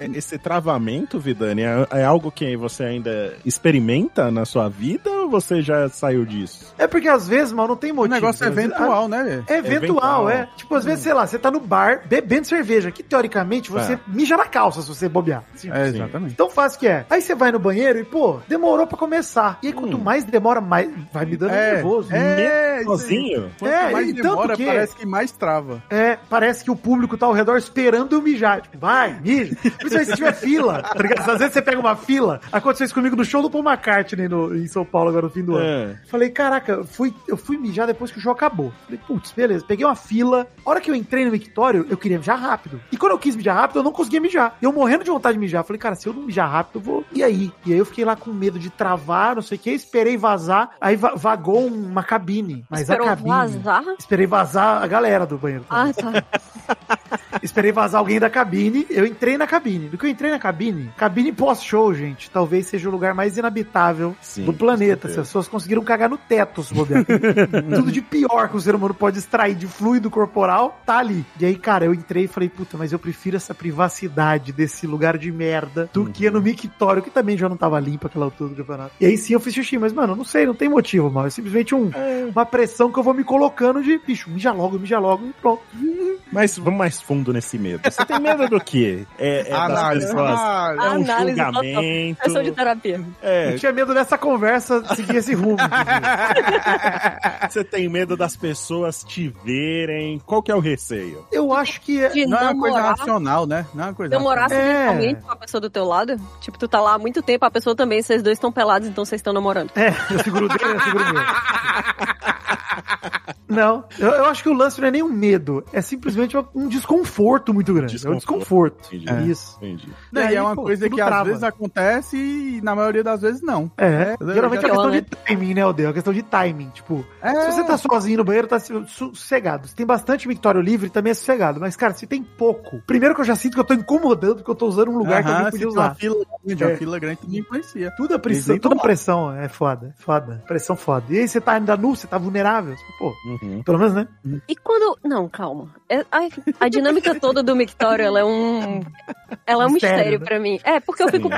Esse travamento, Vidani, é, é algo que você ainda experimenta na sua vida ou você já saiu disso? É porque às vezes, mal, não tem O motivo. negócio é eventual, né? É eventual, Eventual. é. Tipo, às vezes, sei lá, você tá no bar bebendo cerveja, que teoricamente você É. mija na calça se você bobear. Assim, É, exatamente. Tão fácil que é. Aí você vai no banheiro e, pô, demorou pra começar. E aí, quanto mais demora, mais vai me dando É, nervoso. é. Sozinho? Quanto É, mais e tanto demora, que- parece que mais trava. É, parece que o público tá ao redor esperando eu mijar. Tipo, vai, mija. Principalmente se tiver fila. Tá ligado? Às vezes você pega uma fila. Aconteceu isso comigo no show do Paul McCartney no, em São Paulo agora no fim do ano. É. Falei, caraca, eu fui, eu fui mijar depois que o show acabou. Falei, putz, beleza. Peguei uma fila. A hora que eu entrei no mictório, eu queria mijar rápido. E quando eu quis mijar rápido, eu não conseguia mijar. Eu morrendo de vontade de mijar. Falei, cara, se eu não mijar rápido, eu vou. E aí? E aí eu fiquei lá com medo de travar, não sei o que, esperei vazar. Aí va- vagou uma cabine. Mas Esperou a cabine. vazar? Esperei vazar a galera do banheiro. Ah, tá. Esperei vazar alguém da cabine. Eu entrei na cabine. Do que eu entrei na cabine, cabine pós-show, gente, talvez seja o lugar mais inabitável Sim, do planeta. As pessoas conseguiram cagar no teto, se bobear. Tudo de pior que o ser humano pode extrair de fluido corporal, tá ali. E aí, cara, eu entrei e falei, puta, mas eu prefiro essa privacidade desse lugar de merda do que no mictório, que também já não tava limpo aquela altura do campeonato. E aí sim eu fiz xixi, mas, mano, não sei, não tem motivo, mano. É simplesmente um, uma pressão que eu vou me colocando de, bicho, mija logo, mija logo e pronto. Mas vamos mais fundo nesse medo. Você tem medo do quê? É, é Análise. pessoas... É um Análise total. julgamento. Sessão de terapia. É, Eu tinha medo dessa conversa seguir esse rumo. você tem medo das pessoas te verem. Qual que é o receio? Eu acho que é. De Não é uma coisa namorar. racional, né? Não é uma coisa Namorar É. acidentalmente com a pessoa do teu lado. Tipo, tu tá lá há muito tempo, a pessoa também, vocês dois estão pelados, então vocês estão namorando. É, eu seguro o dele, eu seguro o meu. Não, eu, eu acho que o lance não é nem um medo, é simplesmente um desconforto muito grande. É um desconforto. Entendi. Isso. Entendi. E e aí, é uma pô, coisa que trava. às vezes acontece e na maioria das vezes não. É, Entendeu? geralmente é questão né? de timing, né, Odeu? É uma questão de timing. Tipo, É. se você tá sozinho no banheiro, tá sossegado. Se tem bastante mictório livre, também é sossegado. Mas, cara, se tem pouco, primeiro que eu já sinto que eu tô incomodando, porque eu tô usando um lugar que Aham, alguém se podia tem uma usar. fila grande, uma É. fila grande também influencia. Tudo é pressão, nem toda pressão é foda, foda. Pressão foda. E aí você tá ainda nu, você tá vulnerável. Pô, Uhum. pelo menos, né? E quando. Não, calma. É- a, a dinâmica toda do Mictório, ela é um. Ela é um Mistério, mistério, né? pra mim. É, porque eu fico.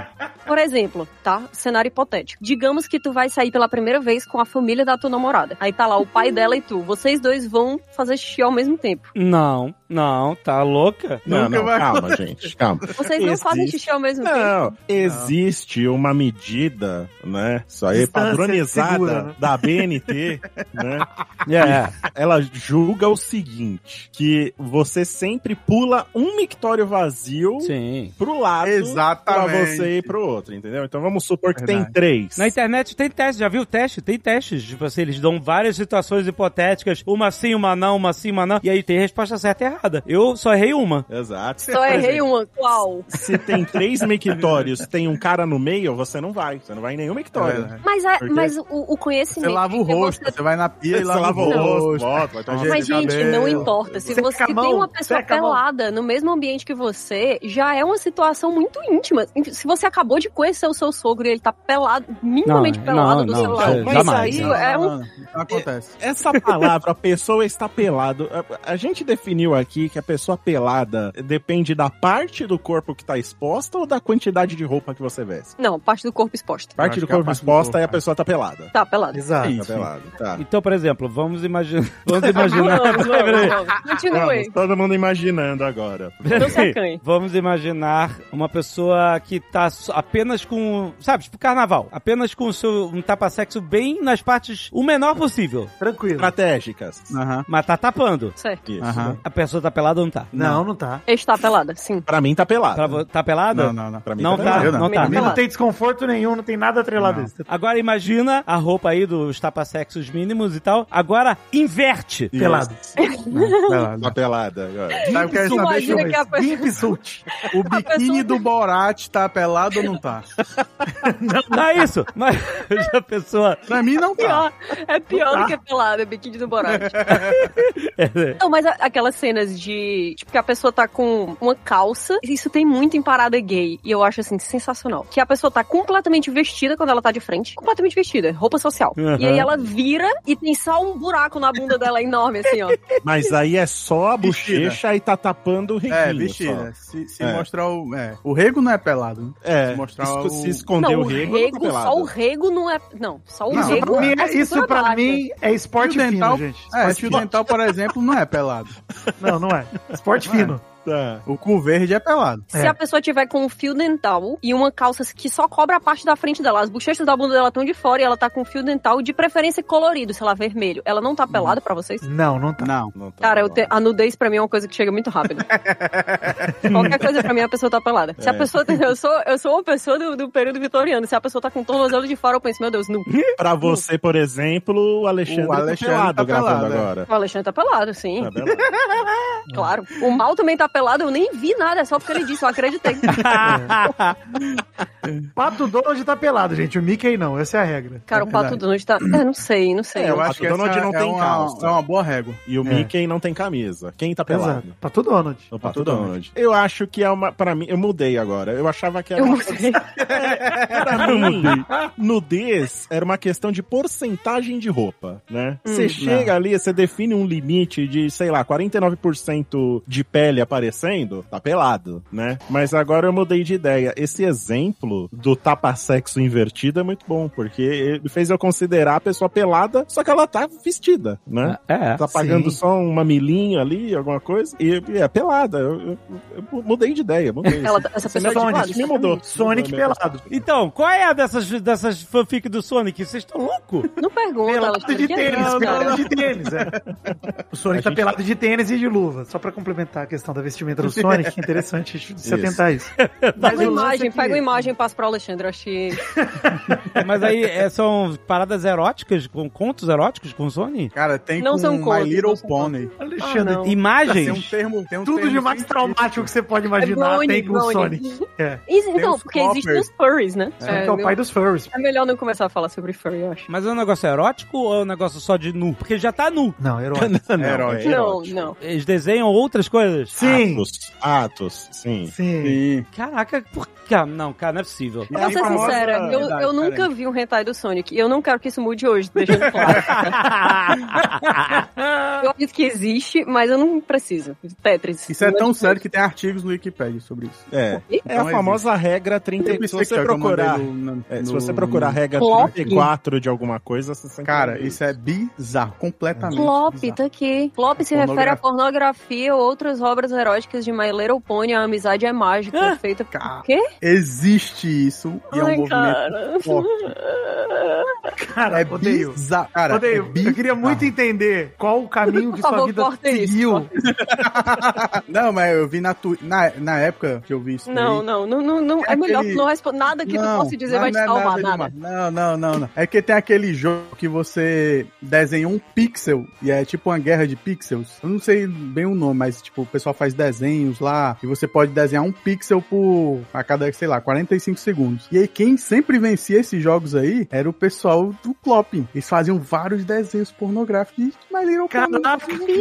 Por exemplo, tá? Cenário hipotético. Digamos que tu vai sair pela primeira vez com a família da tua namorada. Aí tá lá o pai dela e tu. Vocês dois vão fazer xixi ao mesmo tempo. Não, não, tá louca? Não, Nunca não, vai calma, gente, calma. Vocês não fazem Existe- xixi ao mesmo tempo. Não, existe uma medida, né? Isso aí, Distância padronizada segura, né? da BNT, né? É. Ela julga o seguinte: que você sempre pula um mictório vazio Sim. pro lado Exatamente. pra você ir pro outro, entendeu? Então vamos supor que tem Verdade. três. Na internet tem teste, já viu o teste? Tem testes. Tipo assim, eles dão várias situações hipotéticas, uma sim, uma não, uma sim, uma não, e aí tem resposta certa e errada. Eu só errei uma. Exato. Só Por errei exemplo, uma. Qual? Se tem três mictórios, tem um cara no meio, você não vai. Você não vai em nenhum mictório. É. Mas, a- mas o, o conhecimento. Você lava o rosto, você- você vai na pia e lava, lava o rosto, volta, vai tomar Ajeita Mas, gente, cabelo. não importa. Se você tem uma pessoa pelada no mesmo ambiente que você, já é uma situação muito íntima. Se você acabou de conhecer o seu sogro e ele tá pelado, minimamente Não, pelado não, do não, seu lado, isso mas jamais. aí é um. Não, não acontece. Essa palavra, a pessoa está pelado, a, a gente definiu aqui que a pessoa pelada depende da parte do corpo que está exposta ou da quantidade de roupa que você veste? Não, parte do corpo exposta. Parte do é a corpo parte do exposta corpo, e a é. pessoa tá pelada. Tá, pelado. Exato. Tá pelado, tá. Então, por exemplo, vamos imaginar. Vamos imaginar. Vamos. Continue. Vamos, todo mundo imaginando agora. Vamos imaginar uma pessoa que tá apenas com. Sabe, tipo carnaval. Apenas com o seu, um tapa-sexo bem nas partes. o menor possível. Tranquilo. Estratégicas. Aham. Mas tá tapando. Certo. Isso. Aham. A pessoa tá pelada ou não tá? Não, não tá. Está pelada, sim. Pra mim tá pelado. Pra vo- tá pelada? Não, não, não. Pra mim Não tá tá, pelado. Eu não. não Pra tá. mim não tem desconforto nenhum, não tem nada atrelado Não. a isso. Agora imagina a roupa aí dos tapa-sexos mínimos e tal. Agora inverte. Isso. Pelado. Pelado. Tá pelada agora. Sabe, quero saber Imagina se que a pessoa- suit. o biquíni pessoa- do Borat tá pelado ou não tá? Não é isso. Mas a pessoa. Pra mim não tá. Pior, é pior do que pelada, é biquíni do Borat. Não, mas a- aquelas cenas de, tipo, que a pessoa tá com uma calça, isso tem muito em parada gay, e eu acho, assim, sensacional. Que a pessoa tá completamente vestida quando ela tá de frente, completamente vestida, roupa social. Uhum. E aí ela vira e tem só um buraco na bunda dela enorme, assim, ó. Mas aí é só a Vestida. bochecha e tá tapando o reguinho. É, vestida. Se, se É. mostrar o. É. O rego não é pelado, né? É, Se mostrar se, o- se esconder Não, o rego, rego, não tá só o rego não é. Não, só o Não, rego pra mim, é é- isso pra mim é esporte dental- fino, gente. É, Esporte fino. dental, por exemplo, não é pelado. Não, não é. Esporte Não é. Tá. O cu verde é pelado. Se É. a pessoa tiver com um fio dental e uma calça que só cobra a parte da frente dela, as bochechas da bunda dela estão de fora e ela tá com um fio dental de preferência colorido, sei lá, vermelho. Ela não tá pelada pra vocês? Não, não tá. Não. Não tá Cara, te- a nudez pra mim é uma coisa que chega muito rápido. Qualquer coisa pra mim a pessoa tá pelada. Se a É. pessoa. Eu sou, eu sou uma pessoa do, do período vitoriano. Se a pessoa tá com o tornozelo de fora, eu penso, meu Deus, nu. Pra você, por exemplo, o Alexandre, O Alexandre tá pelado tá gravando pelado, é. agora. O Alexandre tá pelado, sim. Tá pelado. Claro. O mal também tá pelado, eu nem vi nada, é só porque ele disse, eu acreditei. Pato Donald tá pelado, gente. O Mickey não, essa é a regra. Cara, o Pato Donald tá. É, não sei, não sei. É, eu o acho que Pato Donald essa não é tem uma, calça. É uma boa régua. E o É. Mickey não tem camisa. Quem tá pelado? Exato. Pato Donald. O Pato Pato Donald. Donald. Eu acho que é uma. Pra mim, eu mudei agora. Eu achava que era. Eu uma- mudei. pra mim, nudez era uma questão de porcentagem de roupa, né? Hum, Você chega ali, você define um limite de, sei lá, 49% de pele aparecendo, tá pelado, né? Mas agora eu mudei de ideia. Esse exemplo do tapa-sexo invertido é muito bom, porque ele fez eu considerar a pessoa pelada, só que ela tá vestida, né? É. Tá pagando sim. só um mamilinho ali, alguma coisa, e, e é pelada. Eu, eu- eu mudei de ideia, mudei. Ela, essa Você pessoa me- é de me mudou. Sonic Mudou a minha pelado. Então, qual é a dessas, dessas fanfic do Sonic? Vocês estão loucos? Não pergunta, Pelado de é tênis, pelado de tênis, é. O Sonic A tá gente- pelado de tênis e de luva, só pra complementar a questão da A gente vestimenta do Sonic, interessante você Isso. tentar isso. Pega Mas uma o imagem, é que- pega uma imagem e passa pro Alexandre. Eu achei. Mas aí é, são paradas eróticas, com contos eróticos com Sony? Cara, tem Não com são My contos, Little não são Pony. Alexandre, Ah, não. Tem um Imagens? termo, tem um tudo termo de mais traumático que você pode imaginar Brony, tem com o. Sonic. É. Isso, então, porque existem os furries, né? Sonic é o pai dos furries. é melhor não começar a falar sobre furry, eu acho. Mas é um negócio erótico ou é um negócio só de nu? Porque já tá nu. Não. Não, erótico. é Não, erótico. não. Eles desenham outras coisas? Sim, Atos, atos, sim. sim. Sim. Caraca, por que? Não, cara, não é possível. Eu vou ser famosa- sincera, eu, Verdade, eu nunca vi um hentai do Sonic. E eu não quero que isso mude hoje, deixando claro. eu acredito que existe, mas eu não preciso. Tetris. Isso é tão preciso. sério que tem artigos no Wikipedia sobre isso. É. É Então a famosa regra 30. Tem Se você que eu procurar. no- no- é, se você procurar a regra Plop. 34 de alguma coisa, você sempre Cara, ver isso é bizarro, completamente. Flop, bizarro. tá aqui. Flop se refere a pornografia ou outras obras eróticas de My Little Pony. A amizade é mágica, Ah, feita cara. por quê? Existe isso e é um Ai, movimento cara. forte. Cara, É odeio. bizarro. Cara, Odeio. é Eu queria muito entender qual o caminho que sua vida seguiu. Não, mas eu vi na, tu... na, na época que eu vi isso. Não, aí, não, não, não, não. É, É melhor aquele- tu não responder. Nada que tu Não, possa dizer não, vai te não é salvar, nada. Não, não, não, não. É que tem aquele jogo que você desenha um pixel e é tipo uma guerra de pixels. Eu não sei bem o nome, mas tipo, o pessoal faz desenhos lá e você pode desenhar um pixel por a cada, sei lá, 45 segundos. E aí quem sempre vencia esses jogos aí era o pessoal do Clopping. Eles faziam vários desenhos pornográficos de My Little Pony.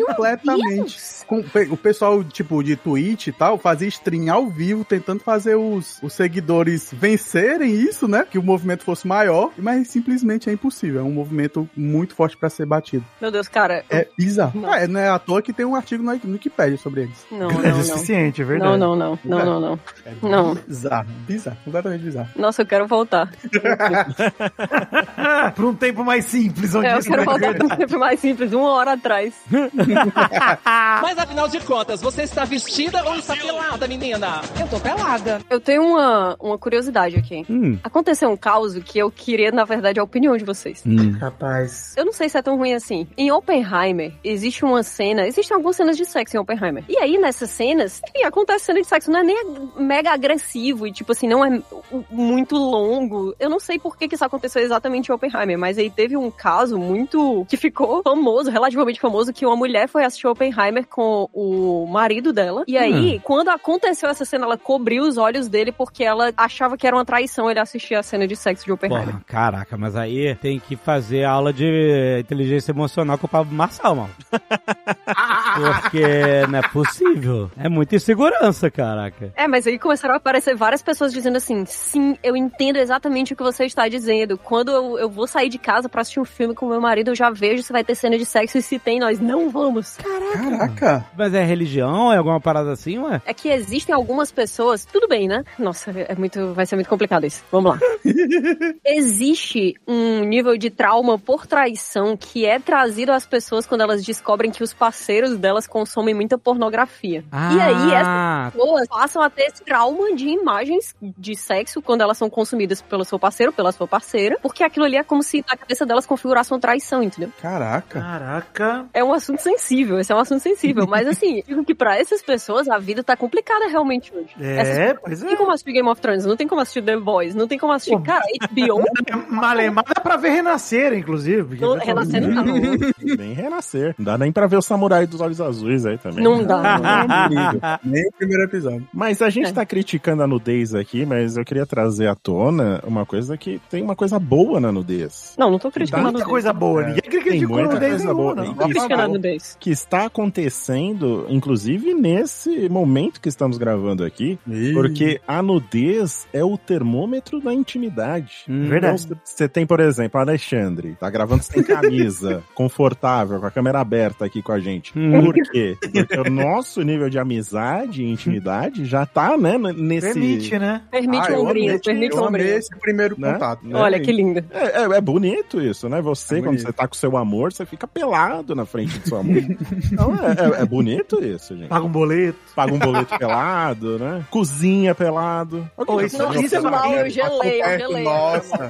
Completamente. Com- o pessoal, tipo, de Twitch e tal, fazia stream ao vivo, tentando fazer os, os seguidores vencerem isso, né? Que o movimento fosse maior, mas simplesmente é impossível. É um movimento muito forte pra ser batido. Meu Deus, cara. É bizarro. Não. Ah, é, não é à toa que tem um artigo no no Wikipedia sobre eles. Não, é não, não. suficiente, é verdade. Não, não, não. Não, não, não. É Não. bizarro. Bizarro. Completamente bizarro. Nossa, eu quero voltar. Pra um tempo mais simples, onde É, eu isso quero é voltar para um tempo mais simples, uma hora atrás. Mas afinal de contas, você está vestida ou está pelada, menina? Eu tô pelada. Eu tenho uma, uma curiosidade aqui. Hum. Aconteceu um caos que eu queria, na verdade, a opinião de vocês. Hum. Rapaz. Eu não sei se é tão ruim assim. Em Oppenheimer, existe uma cena. Existem algumas cenas de sexo em Oppenheimer. E aí, nessas cenas, enfim, acontece cena de sexo. Não é nem mega agressivo e, tipo assim, não é muito longo. Eu não sei por que, que isso aconteceu exatamente em Oppenheimer, mas aí teve um caso muito. que ficou famoso, relativamente famoso, que uma mulher foi assistir Oppenheimer com o marido dela. E aí, quando aconteceu essa cena, ela cobriu os olhos dele porque ela achava que era uma traição ele assistir a cena de sexo de Oppenheimer. Porra, caraca, mas aí tem que fazer aula de inteligência emocional com o Pablo Marçal, mano. Porque não é possível. É muita insegurança, caraca. É, mas aí começaram a aparecer várias pessoas dizendo assim: sim, eu entendo exatamente o que você está dizendo. Quando eu, eu vou sair de casa pra assistir um filme com meu marido, eu já vejo se vai ter cena de sexo e se tem, nós não vamos. Caraca. Mas é religião? É alguma parada assim, ué? É que existem algumas pessoas. Tudo bem, né? Nossa, é muito. Vai ser muito complicado isso. Vamos lá. Existe um nível de trauma por traição que é trazido às pessoas quando elas descobrem que os parceiros delas consomem muita pornografia. E aí, essas Ah, pessoas passam a ter esse trauma de imagens de sexo quando elas são consumidas pelo seu parceiro, pela sua parceira, porque aquilo ali é como se na cabeça delas configurasse uma traição, entendeu? Caraca. Caraca. É um assunto sensível, esse é um assunto sensível, mas assim, eu digo que pra essas pessoas a vida tá complicada realmente hoje. Essas É, pois Não é. tem como assistir Game of Thrones, não tem como assistir The Boys, não tem como assistir, Pô. cara, HBO, Malemar dá pra ver renascer, inclusive. não, tá- Renascer não tá bom. Bem renascer. Não dá nem pra ver o samurai dos olhos azuis aí também. Não dá. Ah. Nem o primeiro episódio. Mas a gente É. tá criticando a nudez aqui, mas eu queria trazer à tona uma coisa que tem uma coisa boa na nudez. Não, não tô criticando a nudez. coisa boa. É. Ninguém criticou muita nudez coisa boa. não. Não tô criticando a nudez. Que está acontecendo, inclusive nesse momento que estamos gravando aqui, porque a nudez é o termômetro da intimidade. Hum. Verdade. Então, você tem, por exemplo, Alexandre, tá gravando sem camisa, confortável, com a câmera aberta aqui com a gente. Hum. Por quê? Porque o nosso nível de amizade e intimidade já tá, né, nesse... Permite, né? Permite Ah, amei- permite Eu amei esse primeiro Né? contato. Né? Olha que lindo. É, é- é bonito isso, né? Você, É quando você tá com seu amor, você fica pelado na frente do seu amor. então é, é- é bonito isso, gente. Paga um boleto. Paga um boleto pelado, né? Cozinha pelado. Pô, isso- é mal, eu gelei, eu gelei. Nossa.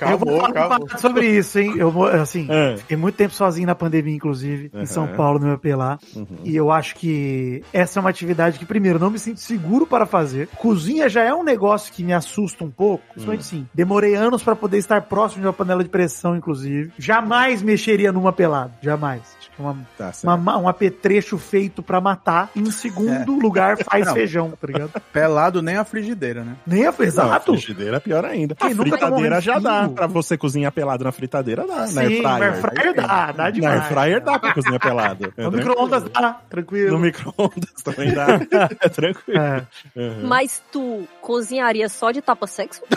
eu vou Acabou, acabou. sobre isso, hein? Eu, mo- assim, É. fiquei muito tempo sozinho na pandemia, inclusive, em São. Paulo, no meu pelar. E eu acho que essa é uma atividade que, primeiro, não me sinto seguro para fazer. Cozinha já é um negócio que me assusta um pouco. Principalmente sim. Demorei anos para poder estar próximo de uma panela de pressão, inclusive. Jamais mexeria numa pelada. Jamais. É uma, Tá uma, ma- um apetrecho feito pra matar. Em segundo lugar, faz Não. feijão, tá ligado? Pelado nem a frigideira, né? Nem a Não, exato. frigideira é pior ainda. Quem a fritadeira já dá. Pra você cozinhar pelado na fritadeira, dá. Sim, na air na fryer. airfryer dá, dá Na demais. air fryer dá pra cozinhar pelado. É No micro-ondas dá, tranquilo. No micro-ondas também dá. É tranquilo. É. Uhum. Mas tu cozinharia só de tapa-sexo?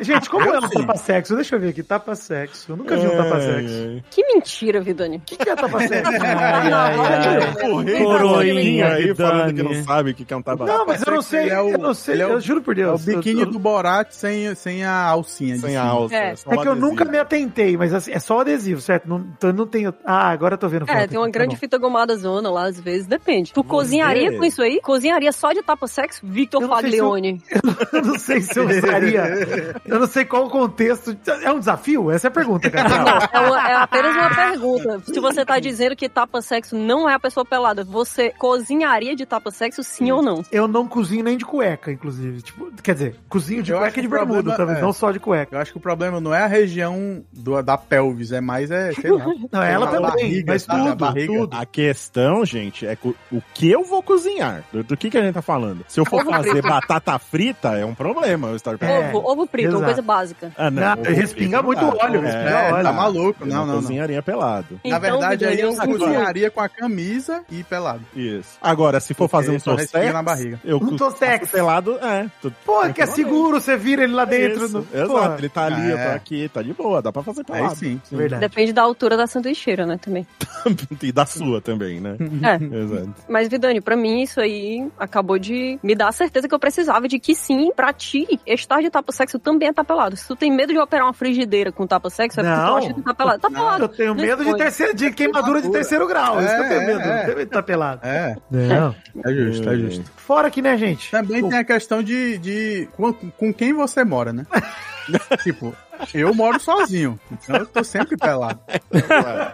Gente, como é um tapa-sexo? Deixa eu ver aqui, tapa-sexo. Eu nunca vi um tapa-sexo. Que mentira, Vidani. O que, que é tapa-sexo? Coroinha, aí falando que não sabe o que é um tabaco. Não, mas eu não sei, é o- eu não sei, é o- eu juro por É o Deus. biquíni eu, do Borat sem, sem a alcinha. Sem a alça. É. É o que eu nunca me atentei, mas assim, é só o adesivo, certo? Não, então eu não tenho. Ah, agora eu tô vendo. É, foto tem uma tá grande bom. Fita gomada zona lá, às vezes, depende. Tu cozinharia ver. com isso aí? Cozinharia só de tapa-sexo? Victor Eu não sei se eu- Faglione. Eu não sei se eu usaria. Eu não sei qual o contexto. É um desafio? Essa é a pergunta, cara. É, uma- é apenas uma pergunta. Se você tá dizendo que tapa-sexo não é a pessoa pelada, você cozinharia de tapa-sexo sim ou não? Eu não cozinho nem de cueca, inclusive. Tipo, quer dizer, cozinho de Eu cueca e de bermuda, problema talvez, é- não só de cueca. Eu acho que o problema não é a região do, da pelvis, é mais, é, sei lá. Não, ela também, barriga, mas tudo, barriga. tudo. A questão, gente, é co- o que eu vou cozinhar. Do, do que, que a gente tá falando? Se eu for Ovo fazer frito. batata frita, é um problema eu estar É, ovo, ovo frito, exato. uma coisa básica. Ah, Não, ovo respinga frito muito não óleo, respinga É, óleo. Tá maluco? Eu Não, não, não. cozinharia pelado. Na Então, verdade, aí eu cozinharia com a camisa e pelado. Isso. Agora, se for fazer um tostex, na barriga. eu Um tostex. pelado, é. tu- Pô, que é seguro, você vira ele lá dentro. Isso, no- Exato, Pô, ele tá ali, eu tô É. aqui, tá de boa, dá pra fazer pelado. Aí sim. Verdade. Depende da altura da sanduicheira, né, também. e da sua também, né? É. Exato. Mas, Vidani, pra mim isso aí acabou de me dar a certeza que eu precisava de que sim, pra ti, estar de tapa-sexo também é tá pelado. Se tu tem medo de operar uma frigideira com tapa-sexo, é porque Não. tu acha que tá pelado. Tá pelado. Eu tenho Não medo de, terceiro, de queimadura de terceiro grau. Isso que eu tenho É, medo. é. Não tenho medo de tá pelado. É, Não. é justo, é justo. Fora que, né, gente? Também tem a questão de, de com, com quem você mora, né? tipo, eu moro sozinho, então eu tô sempre pelado.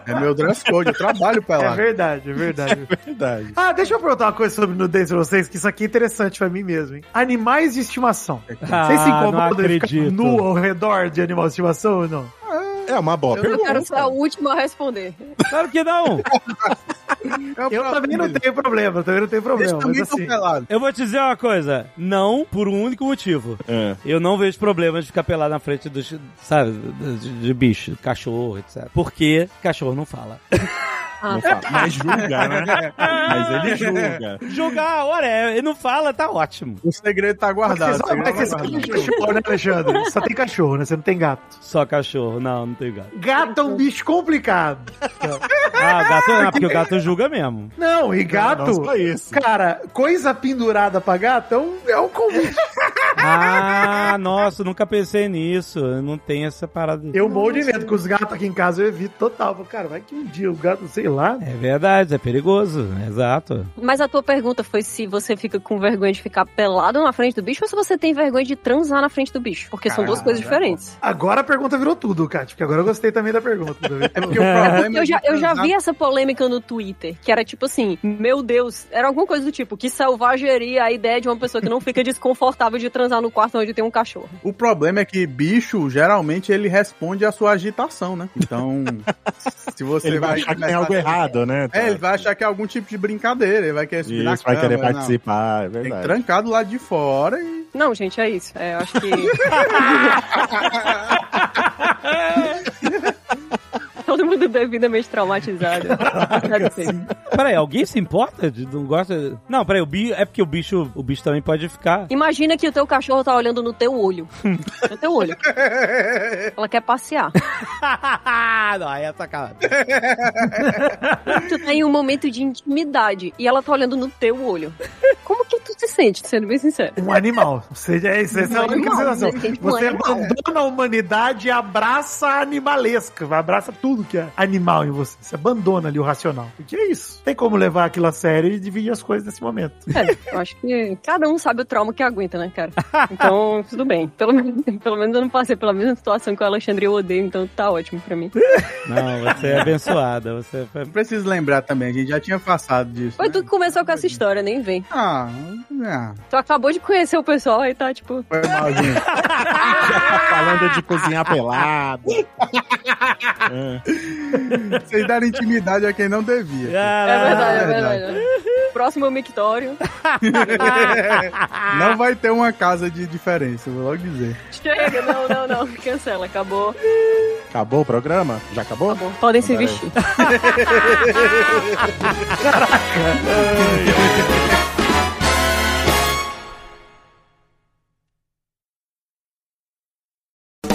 É meu dress code, eu trabalho É pelado. verdade, é verdade. Verdade. Ah, deixa eu perguntar uma coisa sobre nudez pra vocês, que isso aqui é interessante pra mim mesmo, hein? Animais de estimação. Ah, vocês se incomodam de ficar acredito. nu ao redor de animal de estimação ou não? É uma boa Eu pergunta. quero ser a última a responder. Claro que não. É Eu também não tenho problema, eu também não tenho problema, mas assim... Eu vou te dizer uma coisa. Não por um único motivo. É. Eu não vejo problema de ficar pelado na frente dos, sabe, de, de bicho, cachorro, etc. Porque cachorro não fala. Ah, Não fala, Mas julga, né? Mas ele julga. Jogar, ora, ele não fala, tá ótimo. O segredo tá guardado. Mas o você, segredo mas tá você só tem guardado. cachorro, né, Alexandre? Só tem cachorro, né? Você não tem gato. Só cachorro, não, não tem gato. Gato é um bicho complicado. Ah, gato não, porque o gato julga mesmo. Não, e gato... Não só isso. Cara, coisa pendurada pra gato é um, é um convite. Ah, nossa, nunca pensei nisso. Eu não tenho essa parada. Eu morro de medo, com os gatos aqui em casa eu evito total. Cara, vai que um dia o gato, sei lá. É verdade, é perigoso, exato. Mas a tua pergunta foi se você fica com vergonha de ficar pelado na frente do bicho ou se você tem vergonha de transar na frente do bicho. Porque são duas coisas diferentes. Agora a pergunta virou tudo, Kátia, porque agora eu gostei também da pergunta. É porque o problema Eu já, de eu já vi essa polêmica no Twitter, que era tipo assim, meu Deus, era alguma coisa do tipo, que selvageria a ideia de uma pessoa que não fica desconfortável de transar no quarto onde tem um cachorro. O problema é que bicho, geralmente, ele responde à sua agitação, né? Então, se você Ele vai achar que tem algo errado, né? É, ele vai achar que é algum tipo de brincadeira, ele vai querer subir na Isso, vai cama, querer não. participar, é Tem que verdade. trancar do lado de fora e... Não, gente, é isso. É, eu acho que. Todo mundo devidamente traumatizado. Peraí, alguém se importa? de- Não gosta? Não, peraí, o bicho. É porque o bicho, o bicho também pode ficar. Imagina que o teu cachorro tá olhando no teu olho. No teu olho. Ela quer passear. não, aí é sacanagem. Tu tá em um momento de intimidade e ela tá olhando no teu olho. Como que se sente, sendo bem sincero. Um animal. Você, é, essa é a Um única sensação. né? Um Você animal. abandona a humanidade e abraça a animalesca. Abraça tudo que é animal em você. Você abandona ali o racional. Porque é isso. Tem como levar aquilo a sério e dividir as coisas nesse momento. É, eu acho que cada um sabe o trauma que aguenta, né, cara? Então, tudo bem. Pelo, menos- pelo menos eu não passei pela mesma situação que o Alexandre e eu odeio, então tá ótimo pra mim. Não, você é abençoada. Você foi... Não preciso lembrar também, a gente já tinha passado disso. Foi né? tu que começou com essa história, nem vem. Ah, ah, Tu acabou de conhecer o pessoal aí tá, tipo... foi mal, gente. Falando de cozinhar pelado. Vocês deram intimidade a quem não devia. É verdade, é verdade. verdade. Próximo mictório. Não vai ter uma casa de diferença, vou logo dizer. Chega, não, não, não. Cancela, acabou. Acabou o programa? Já acabou? Acabou. Podem se vestir.